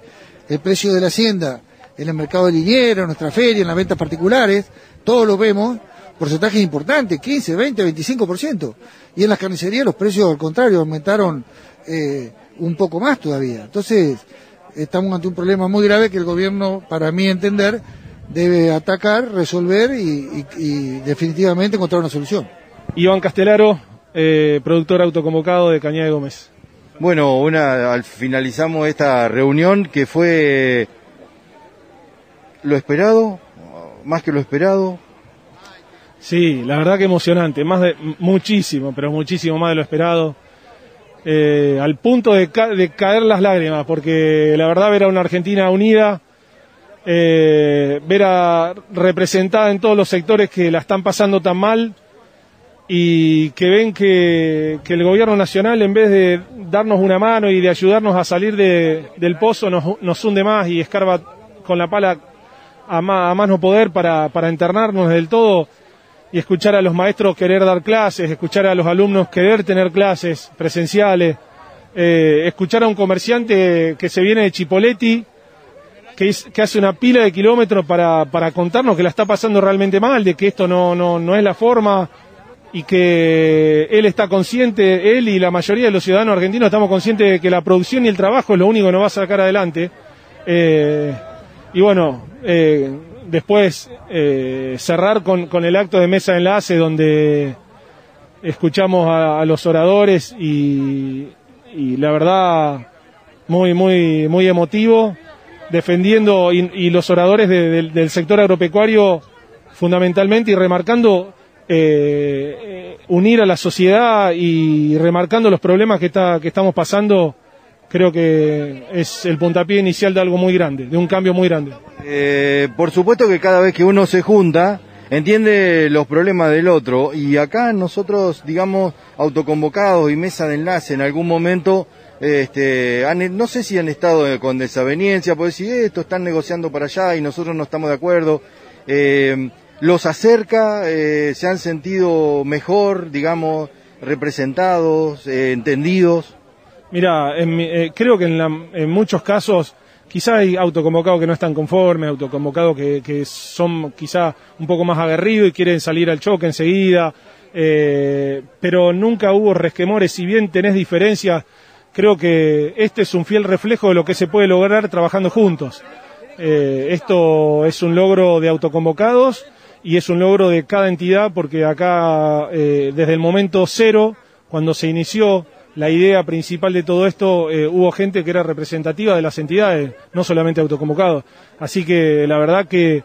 el precio de la hacienda en el mercado de liniero, en nuestra feria, en las ventas particulares, todos lo vemos, porcentajes importantes, 15, 20, 25%. Y en las carnicerías los precios, al contrario, aumentaron eh, un poco más todavía. Entonces, estamos ante un problema muy grave que el gobierno, para mí entender, debe atacar, resolver y, definitivamente encontrar una solución. Iván Castelaro, eh, productor autoconvocado de Cañada de Gómez. Bueno, una, al finalizamos esta reunión que fue lo esperado, más que lo esperado. Sí, la verdad que emocionante, más de muchísimo, pero muchísimo más de lo esperado eh, al punto de, caer las lágrimas, porque la verdad ver a una Argentina unida, eh, ver a representada en todos los sectores que la están pasando tan mal y que ven que, el gobierno nacional en vez de darnos una mano y de ayudarnos a salir de- del pozo nos, hunde más y escarba con la pala a más, a no poder para, para internarnos del todo y escuchar a los maestros querer dar clases, escuchar a los alumnos querer tener clases presenciales, eh, escuchar a un comerciante que se viene de Chipoletti, que, hace una pila de kilómetros para, para contarnos que la está pasando realmente mal, de que esto no, no, no es la forma y que él está consciente, él y la mayoría de los ciudadanos argentinos estamos conscientes de que la producción y el trabajo es lo único que nos va a sacar adelante. Eh, y bueno, eh, después eh, cerrar con, el acto de mesa de enlace donde escuchamos a, los oradores y, y la verdad muy, muy, muy emotivo, defendiendo y, los oradores de- del- del sector agropecuario fundamentalmente y remarcando eh, eh, unir a la sociedad y remarcando los problemas que, está, que estamos pasando, creo que es el puntapié inicial de algo muy grande, de un cambio muy grande. Eh, por supuesto que cada vez que uno se junta, entiende los problemas del otro y acá nosotros, digamos, autoconvocados y mesa de enlace en algún momento, este, han- no sé si han estado con desaveniencia, porque si esto están negociando para allá y nosotros no estamos de acuerdo, eh, los acerca, eh, se han sentido mejor, digamos, representados, eh, entendidos. Mira, eh, creo que en, la- en muchos casos quizá hay autoconvocados que no están conformes, autoconvocados que, que son quizá un poco más aguerridos y quieren salir al choque enseguida, eh, pero nunca hubo resquemores, si bien tenés diferencias, creo que este es un fiel reflejo de lo que se puede lograr trabajando juntos. Eh, esto es un logro de autoconvocados y es un logro de cada entidad porque acá eh, desde el momento cero, cuando se inició la idea principal de todo esto, eh, hubo gente que era representativa de las entidades, no solamente autoconvocados. Así que la verdad que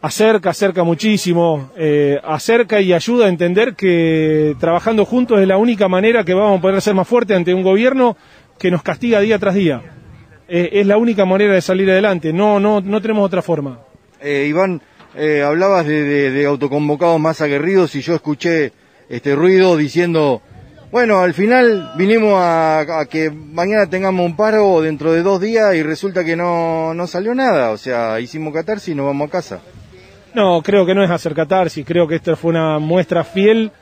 acerca, acerca muchísimo, eh, acerca y ayuda a entender que trabajando juntos es la única manera que vamos a poder ser más fuertes ante un gobierno que nos castiga día tras día. Eh, es la única manera de salir adelante, no, no, no tenemos otra forma. Iván, hablabas de autoconvocados más aguerridos y yo escuché este ruido diciendo, bueno, al final vinimos a, a que mañana tengamos un paro dentro de dos días y resulta que no, no salió nada, o sea, hicimos catarsis y nos vamos a casa. No, creo que no es hacer catarsis, creo que esta fue una muestra fiel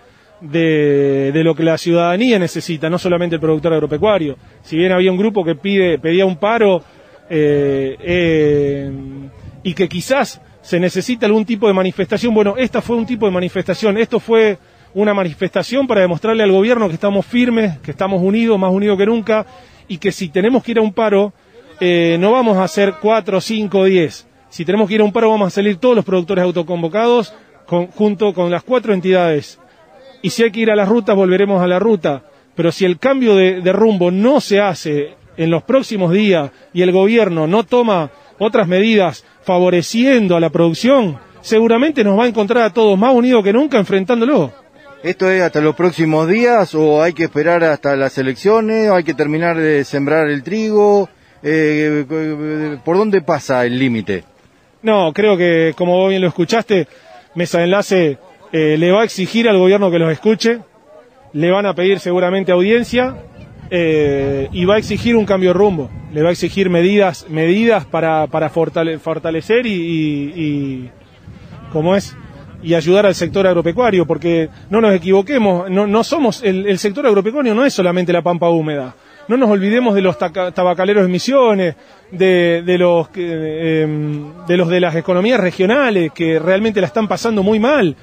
de, de lo que la ciudadanía necesita, no solamente el productor agropecuario. Si bien había un grupo que pide, pedía un paro eh, eh, y que quizás se necesita algún tipo de manifestación, bueno, esta fue un tipo de manifestación, esto fue una manifestación para demostrarle al gobierno que estamos firmes, que estamos unidos, más unidos que nunca, y que si tenemos que ir a un paro, eh, no vamos a hacer cuatro, cinco, diez. Si tenemos que ir a un paro, vamos a salir todos los productores autoconvocados con- junto con las cuatro entidades. Y si hay que ir a las rutas, volveremos a la ruta. Pero si el cambio de rumbo no se hace en los próximos días y el gobierno no toma otras medidas favoreciendo a la producción, seguramente nos va a encontrar a todos más unidos que nunca enfrentándolo. ¿Esto es hasta los próximos días o hay que esperar hasta las elecciones o hay que terminar de sembrar el trigo? Eh, ¿Por dónde pasa el límite? No, creo que, como vos bien lo escuchaste, Mesa Enlace eh, le va a exigir al gobierno que los escuche, le van a pedir seguramente audiencia eh, y va a exigir un cambio de rumbo, le va a exigir medidas, medidas para, para fortale- fortalecer y, y, y- ¿cómo es? Y ayudar al sector agropecuario, porque no nos equivoquemos, no, no somos, el, el sector agropecuario no es solamente la pampa húmeda. No nos olvidemos de los tabacaleros de Misiones, de, de los eh, de los de las economías regionales que realmente la están pasando muy mal,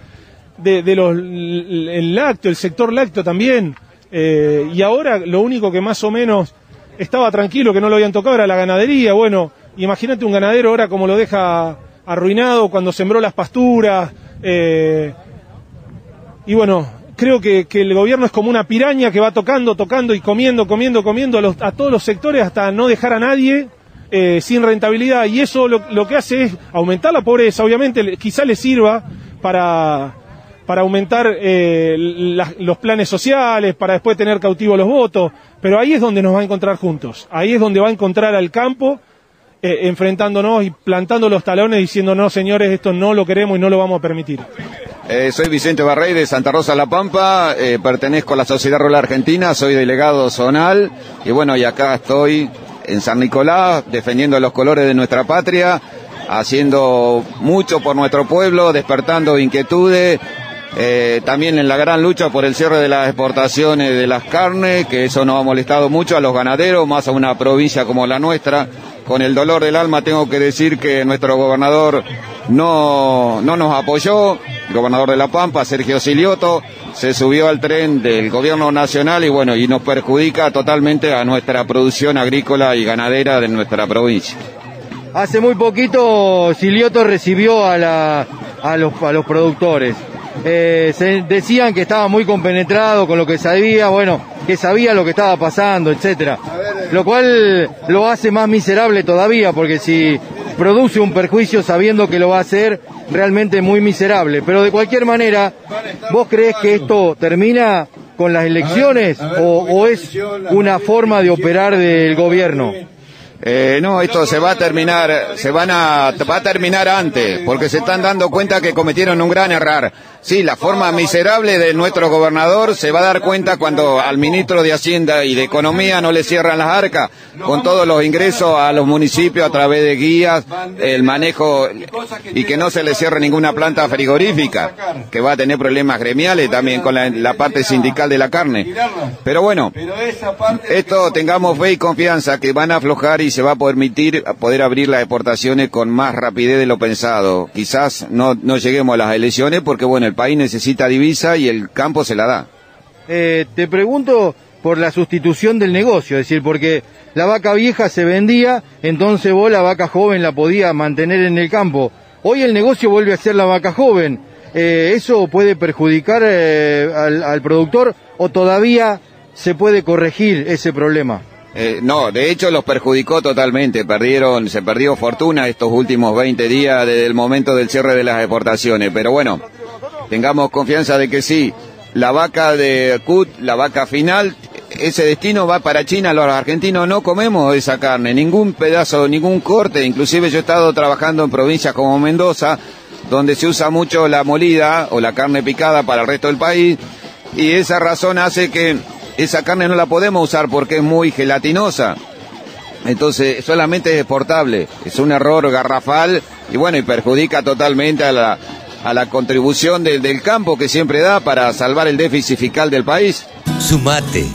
de, los el lácteo, el sector lácteo también. Eh, y ahora lo único que más o menos estaba tranquilo que no lo habían tocado era la ganadería. Bueno, imagínate un ganadero ahora como lo deja arruinado cuando sembró las pasturas. Eh, y bueno, creo que, el gobierno es como una piraña que va tocando, tocando y comiendo, comiendo, comiendo a, los- a todos los sectores hasta no dejar a nadie eh, sin rentabilidad. Y eso lo, que hace es aumentar la pobreza, obviamente, quizá le sirva para, para aumentar eh, los planes sociales, para después tener cautivos los votos. Pero ahí es donde nos va a encontrar juntos. Ahí es donde va a encontrar al campo eh, enfrentándonos y plantando los talones diciendo no señores, esto no lo queremos y no lo vamos a permitir. Eh, soy Vicente Barrey de Santa Rosa La Pampa, eh, pertenezco a la Sociedad Rural Argentina, soy delegado zonal y bueno, y acá estoy en San Nicolás defendiendo los colores de nuestra patria, haciendo mucho por nuestro pueblo, despertando inquietudes, también en la gran lucha por el cierre de las exportaciones de las carnes, que eso nos ha molestado mucho a los ganaderos, más a una provincia como la nuestra. Con el dolor del alma tengo que decir que nuestro gobernador no, no nos apoyó, el gobernador de La Pampa, Sergio Silioto, se subió al tren del gobierno nacional y bueno, y nos perjudica totalmente a nuestra producción agrícola y ganadera de nuestra provincia. Hace muy poquito Silioto recibió a, los productores. Eh, se decían que estaba muy compenetrado con lo que sabía, bueno, que sabía lo que estaba pasando, etcétera. Lo cual lo hace más miserable todavía, porque si produce un perjuicio sabiendo que lo va a hacer, realmente muy miserable. Pero de cualquier manera, ¿vos crees que esto termina con las elecciones o, o es una forma de operar del gobierno? Eh, no, esto se va a terminar, se van a, va a terminar antes, porque se están dando cuenta que cometieron un gran error. Sí, la forma miserable de nuestro gobernador se va a dar cuenta cuando al ministro de Hacienda y de Economía no le cierran las arcas con todos los ingresos a los municipios a través de guías, el manejo y que no se le cierre ninguna planta frigorífica, que va a tener problemas gremiales también con la, parte sindical de la carne. Pero bueno, esto tengamos fe y confianza que van a aflojar y se va a permitir poder abrir las exportaciones con más rapidez de lo pensado. Quizás no lleguemos a las elecciones porque bueno, el país necesita divisa y el campo se la da. Eh, te pregunto por la sustitución del negocio, es decir, porque la vaca vieja se vendía, entonces vos la vaca joven la podías mantener en el campo. Hoy el negocio vuelve a ser la vaca joven. Eh, ¿Eso puede perjudicar eh, al, al productor o todavía se puede corregir ese problema? Eh, no, de hecho los perjudicó totalmente, perdieron, se perdió fortuna estos últimos 20 días desde el momento del cierre de las exportaciones, pero bueno, tengamos confianza de que sí, la vaca de CUT, la vaca final, ese destino va para China, los argentinos no comemos esa carne, ningún pedazo, ningún corte, inclusive yo he estado trabajando en provincias como Mendoza, donde se usa mucho la molida o la carne picada para el resto del país, y esa razón hace que esa carne no la podemos usar porque es muy gelatinosa. Entonces solamente es exportable. Es un error garrafal y bueno, y perjudica totalmente a la, a la contribución del, del campo que siempre da para salvar el déficit fiscal del país. Sumate.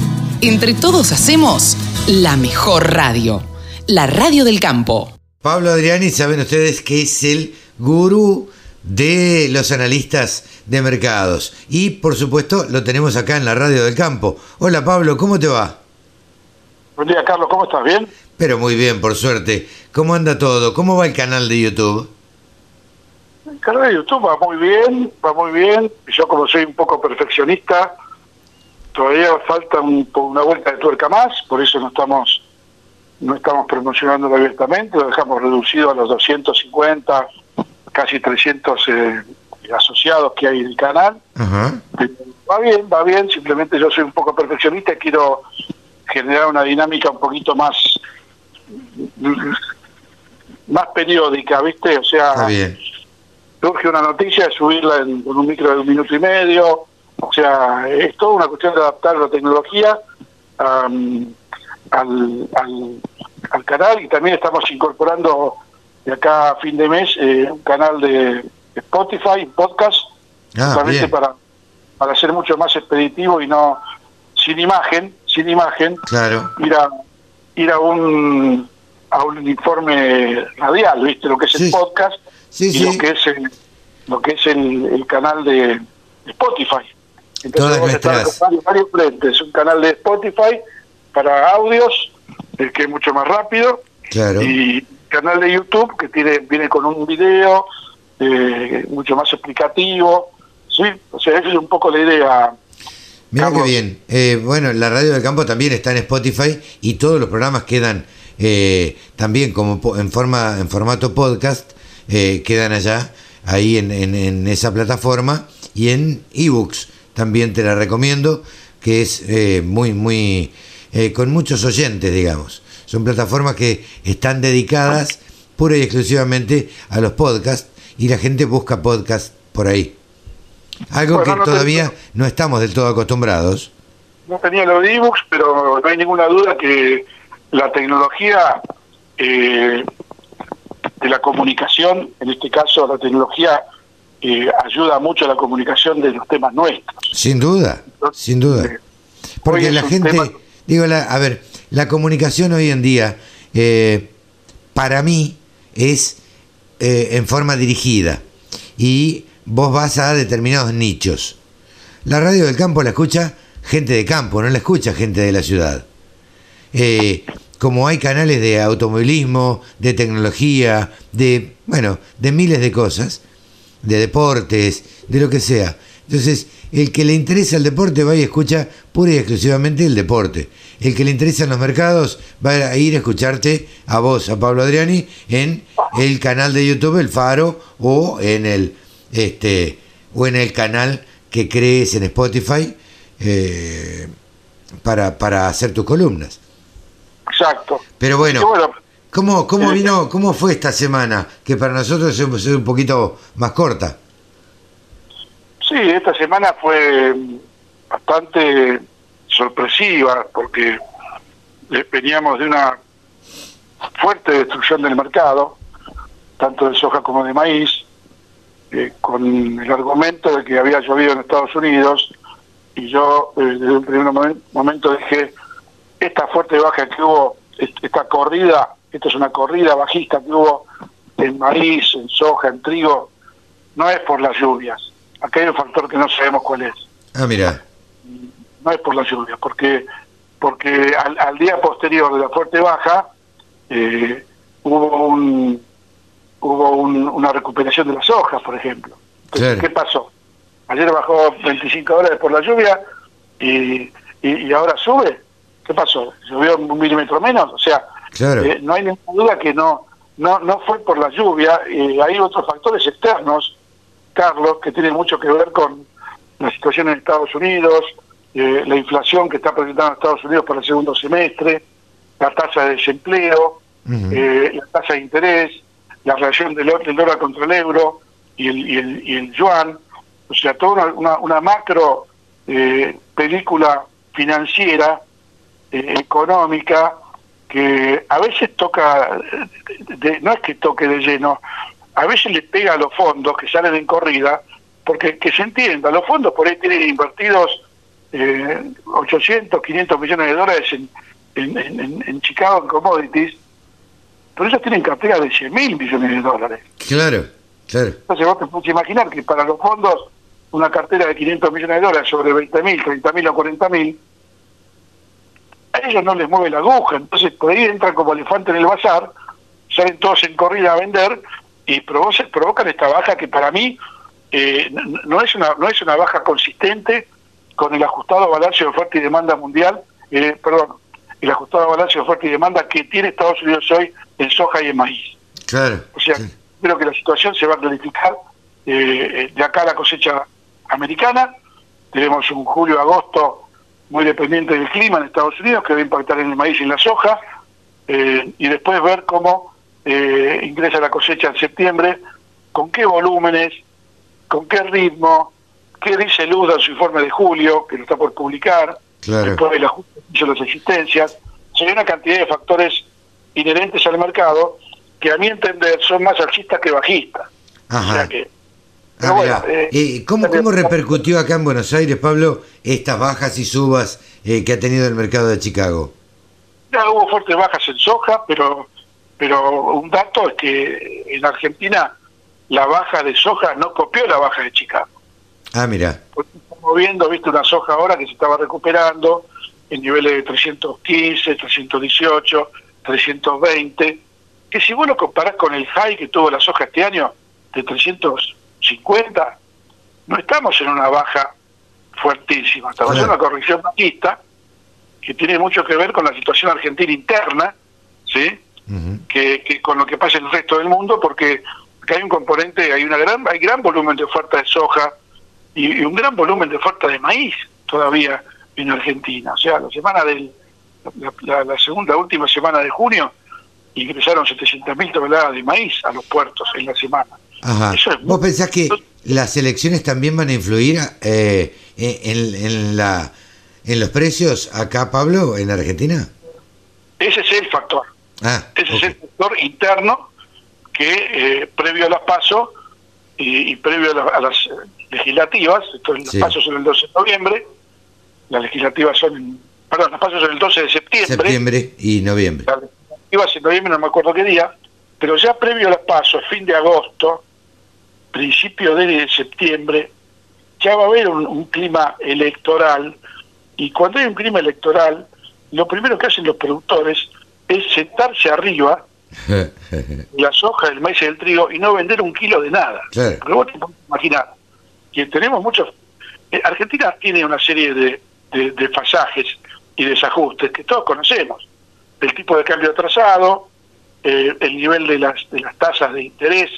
Entre todos hacemos la mejor radio, la radio del campo. Pablo Adriani, saben ustedes que es el gurú de los analistas de mercados. Y por supuesto lo tenemos acá en la radio del campo. Hola Pablo, ¿cómo te va? Buen día Carlos, ¿cómo estás? ¿Bien? Pero muy bien, por suerte. ¿Cómo anda todo? ¿Cómo va el canal de YouTube? El canal de YouTube va muy bien, va muy bien. Yo como soy un poco perfeccionista, todavía falta un, una vuelta de tuerca más, por eso no estamos no estamos promocionándolo abiertamente, lo dejamos reducido a los 250, casi 300 eh, asociados que hay en el canal. Ajá. Va bien, va bien, simplemente yo soy un poco perfeccionista y quiero generar una dinámica un poquito más más periódica, ¿viste? O sea, Está bien. Surge una noticia subirla en, con un micro de un minuto y medio, o sea, es toda una cuestión de adaptar la tecnología al, al, al canal y también estamos incorporando de acá a fin de mes eh, un canal de Spotify, podcast, Ah, para, para ser mucho más expeditivo y no sin imagen, sin imagen, Claro. ir a ir a un a un informe radial, ¿viste? Lo que es el podcast Sí, y sí. lo que es el, lo que es el, el canal de Spotify. Entonces Todas vamos a estar varios, varios frentes, un canal de Spotify para audios, el que es mucho más rápido, Claro. y canal de YouTube que tiene viene con un video eh, mucho más explicativo, sí, o sea, esa es un poco la idea. Mira qué bien. Eh, bueno, la radio del campo también está en Spotify y todos los programas quedan eh, también como en forma en formato podcast eh, quedan allá ahí en, en- en esa plataforma y en ebooks también te la recomiendo que es eh, muy muy eh, con muchos oyentes digamos Son plataformas que están dedicadas pura y exclusivamente a los podcasts y la gente busca podcasts por ahí. Algo Bueno, que no todavía no estamos del todo acostumbrados. No tenía los ebooks, pero no hay ninguna duda que la tecnología eh, de la comunicación, en este caso la tecnología eh, ayuda mucho a la comunicación de los temas nuestros. Sin duda, sin duda. hoy Porque la gente, tema- digo, la, a ver, la comunicación hoy en día, eh, para mí, es eh, en forma dirigida. Y vos vas a determinados nichos. La radio del campo la escucha gente de campo, no la escucha gente de la ciudad. Eh, como hay canales de automovilismo, de tecnología, de, bueno, de miles de cosas, de deportes, de lo que sea. Entonces, el que le interesa el deporte va y escucha pura y exclusivamente el deporte. El que le interesan los mercados va a ir a escucharte a vos, a Pablo Adriani, en el canal de YouTube El Faro o en el este o en el canal que crees en Spotify eh, para, para hacer tus columnas. Exacto. Pero bueno, ¿cómo, cómo eh, vino, cómo fue esta semana? Que para nosotros es un poquito más corta. Sí, esta semana fue bastante sorpresiva porque veníamos de una fuerte destrucción del mercado, tanto de soja como de maíz, eh, con el argumento de que había llovido en Estados Unidos y yo eh, desde un primer momen- momento dije, esta fuerte baja que hubo, est- esta corrida, esta es una corrida bajista que hubo en maíz, en soja, en trigo, no es por las lluvias. Acá hay un factor que no sabemos cuál es. Ah, mira. No es por las lluvias, porque porque al, al día posterior de la fuerte baja eh, hubo un hubo un- una recuperación de las hojas, por ejemplo. Entonces, Claro. ¿Qué pasó? Ayer bajó 25 dólares por la lluvia y, y, y ahora sube. ¿Qué pasó? ¿Llovió un milímetro menos? O sea, Claro. eh, no hay ninguna duda que no no no fue por la lluvia. eh, hay otros factores externos, Carlos, que tienen mucho que ver con la situación en Estados Unidos, eh, la inflación que está presentando Estados Unidos para el segundo semestre, la tasa de desempleo, eh, la tasa de interés, la relación del, del dólar contra el euro y el, y el, y el yuan, o sea, toda una, una, una macro película financiera, eh, económica, que a veces toca, de- no es que toque de lleno, a veces le pega a los fondos que salen en corrida, porque que se entienda, los fondos por ahí tienen invertidos eh, 800, 500 millones de dólares en, en, en- en Chicago en commodities, pero ellos tienen carteras de 100 mil millones de dólares. Claro, claro. Entonces vos te puedes imaginar que para los fondos una cartera de 500 millones de dólares sobre 20 mil, 30 mil o 40 mil, a ellos no les mueve la aguja. Entonces por ahí entran como elefante en el bazar, salen todos en corrida a vender y provo- provocan esta baja que para mí eh, no es una no es una baja consistente con el ajustado balance de oferta y demanda mundial, eh, perdón, el ajustado balance de oferta y demanda que tiene Estados Unidos hoy en soja y en maíz. Claro. O sea, creo que la situación se va a clarificar eh, de acá a la cosecha americana. Tenemos un julio-agosto muy dependiente del clima en Estados Unidos que va a impactar en el maíz y en la soja. eh, y después ver cómo eh, ingresa la cosecha en septiembre, con qué volúmenes, con qué ritmo, qué dice Luz en su informe de julio, que lo está por publicar, Claro. después del ajuste de las existencias. O sea, hay una cantidad de factores inherentes al mercado que a mi entender son más alcistas que bajistas. Ajá. O sea que, Ah, bueno, eh, Eh, ¿cómo, ¿Cómo repercutió acá en Buenos Aires, Pablo, estas bajas y subas eh, que ha tenido el mercado de Chicago? ya hubo fuertes bajas en soja, pero pero un dato es que en Argentina la baja de soja no copió la baja de Chicago. Ah, mira. Estamos viendo, viste, una soja ahora que se estaba recuperando en niveles de 315, 318, 320, que si vos lo comparás con el high que tuvo la soja este año de 350, no estamos en una baja fuertísima, estamos en una corrección bajista que tiene mucho que ver con la situación argentina interna, ¿sí? que, que con lo que pasa en el resto del mundo, porque acá hay un componente, hay una gran, hay gran volumen de oferta de soja y, y un gran volumen de oferta de maíz todavía en Argentina. O sea, la semana del la, la- la segunda, última semana de junio, ingresaron 700.000 toneladas de maíz a los puertos en la semana. Ajá. Eso es ¿Vos pensás que las elecciones también van a influir eh, en, en la, en los precios acá, Pablo, en Argentina? Ese es el factor. Ah, Ese es el factor interno que eh, previo a las PASO y, y previo a, la- a las eh, legislativas, entonces Sí. las PASO son el 12 de noviembre, las legislativas son, en- perdón, las PASO son el 12 de septiembre, septiembre y noviembre. las legislativas en noviembre, no me acuerdo qué día, pero ya previo a las PASO, fin de agosto, principio de septiembre, ya va a haber un, un clima electoral y cuando hay un clima electoral, lo primero que hacen los productores es sentarse arriba la soja, del maíz y del trigo y no vender un kilo de nada. Claro. Porque vos te podés imaginar que tenemos muchos... eh, Argentina tiene una serie de, de, de pasajes y desajustes que todos conocemos. El tipo de cambio atrasado, eh, el nivel de las, de las tasas de interés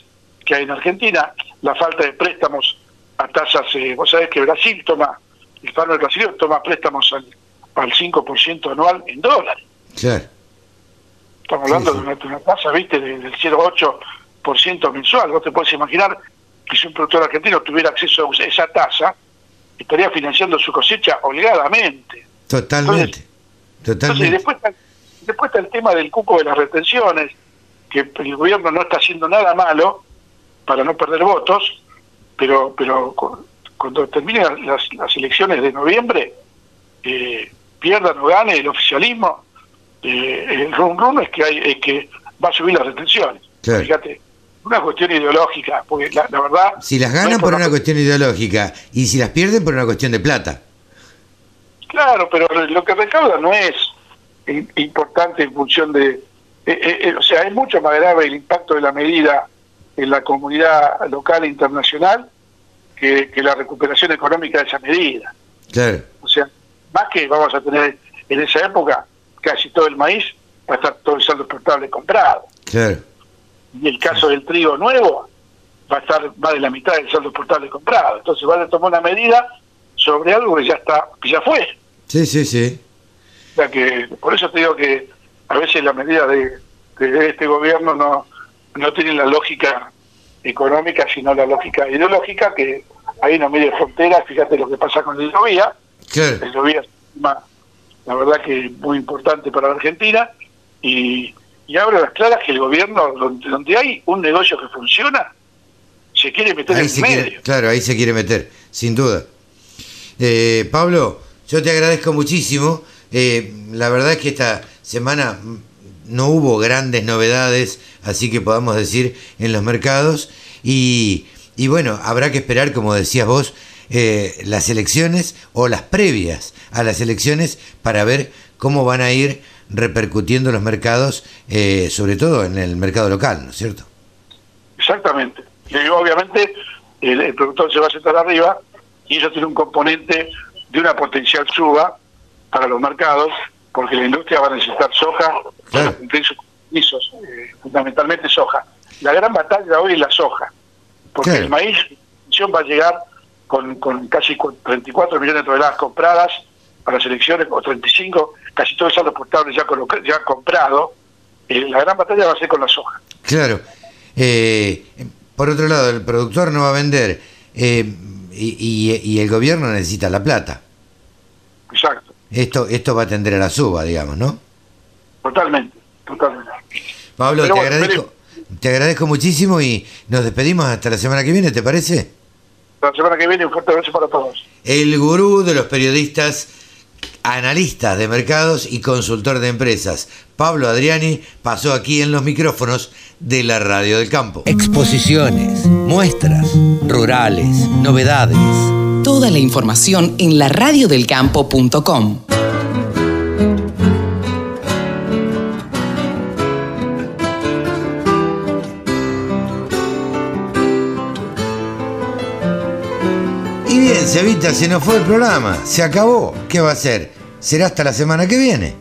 que hay en Argentina, la falta de préstamos a tasas... eh, vos sabés que Brasil toma, el Estado brasileño toma préstamos al, al 5% anual en dólares. Claro. Estamos hablando De, una, de una tasa, viste, de- del 0,8% mensual. Vos te puedes imaginar que si un productor argentino tuviera acceso a esa tasa, estaría financiando su cosecha holgadamente. Totalmente. Entonces, Totalmente. después está, después está el tema del cupo de las retenciones, que el gobierno no está haciendo nada malo para no perder votos, pero pero cu- cuando terminen las, las elecciones de noviembre, eh, pierdan o gane el oficialismo, eh, el rum rum es que hay es que va a subir las retenciones. Claro. Fíjate, una cuestión ideológica, porque la, la verdad... Si las no ganan por una cuestión ideológica y si las pierden por una cuestión de plata. Claro, pero lo que recauda no es importante en función de... eh, eh, eh, o sea, es mucho más grave el impacto de la medida en la comunidad local e internacional que, que la recuperación económica de esa medida. Claro. O sea, más que vamos a tener en esa época casi todo el maíz, va a estar todo el saldo exportable comprado. Claro. Y el caso del trigo nuevo va a estar más de la mitad del saldo exportable comprado. Entonces van a tomar una medida sobre algo que ya está, que ya fue. Sí, sí, sí. O sea que por eso te digo que a veces las medidas de, de este gobierno no, no tienen la lógica económica, sino la lógica ideológica, que ahí no mide fronteras, fíjate lo que pasa con el Claro. el Hidrovía es la verdad que muy importante para la Argentina, y, y abro las claras que el gobierno, donde, donde hay un negocio que funciona, se quiere meter Ahí en medio. quiere, claro, ahí se quiere meter, sin duda. Eh, Pablo, yo te agradezco muchísimo. Eh, la verdad es que esta semana no hubo grandes novedades, así que podamos decir, en los mercados. Y, y bueno, habrá que esperar, como decías vos, eh, las elecciones o las previas a las elecciones para ver cómo van a ir repercutiendo los mercados, eh, sobre todo en el mercado local, ¿no es cierto? Exactamente. Y obviamente el, productor se va a sentar arriba y eso tiene un componente de una potencial suba para los mercados, porque la industria va a necesitar soja para cumplir sus compromisos, eh, fundamentalmente soja. La gran batalla hoy es la soja, porque Claro. el maíz va a llegar con, con casi cu- 34 millones de toneladas compradas para las elecciones, o 35, casi todo el saldo exportable ya, ya comprado. Eh, la gran batalla va a ser con la soja. Claro. Eh, por otro lado, el productor no va a vender eh, y, y- y el gobierno necesita la plata. Exacto. Esto, esto va a tender a la suba, digamos, ¿no? Totalmente, totalmente. Pablo, Pero te bueno, agradezco, te agradezco muchísimo y nos despedimos hasta la semana que viene, ¿te parece? La semana que viene un fuerte abrazo para todos. El gurú de los periodistas, analistas de mercados y consultor de empresas, Pablo Adriani, pasó aquí en los micrófonos de la Radio del Campo. Exposiciones, muestras, rurales, novedades. Toda la información en laradiodelcampo.com. Y bien, Cevita, se nos fue el programa, se acabó. ¿Qué va a ser? ¿Será hasta la semana que viene?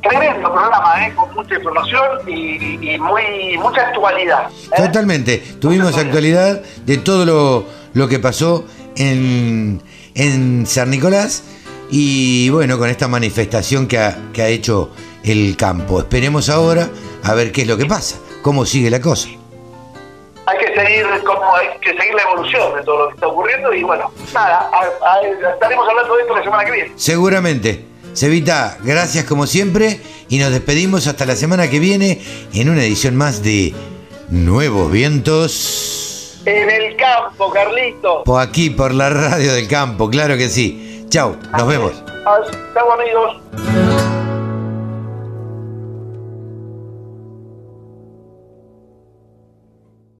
Tremendo programa, ¿eh? con mucha información y, y muy mucha actualidad. ¿eh? Totalmente. Tuvimos actualidad de todo lo, lo que pasó en, en San Nicolás y bueno, con esta manifestación que ha, que ha hecho el campo. Esperemos ahora a ver qué es lo que pasa, cómo sigue la cosa. Hay que seguir como hay que seguir la evolución de todo lo que está ocurriendo y bueno, nada, a- a- estaremos hablando de esto la semana que viene. Seguramente. Cevita, gracias como siempre y nos despedimos hasta la semana que viene en una edición más de Nuevos Vientos. En el campo, Carlito. Por aquí, por la radio del campo, claro que sí. Chau, nos vemos. Chao amigos.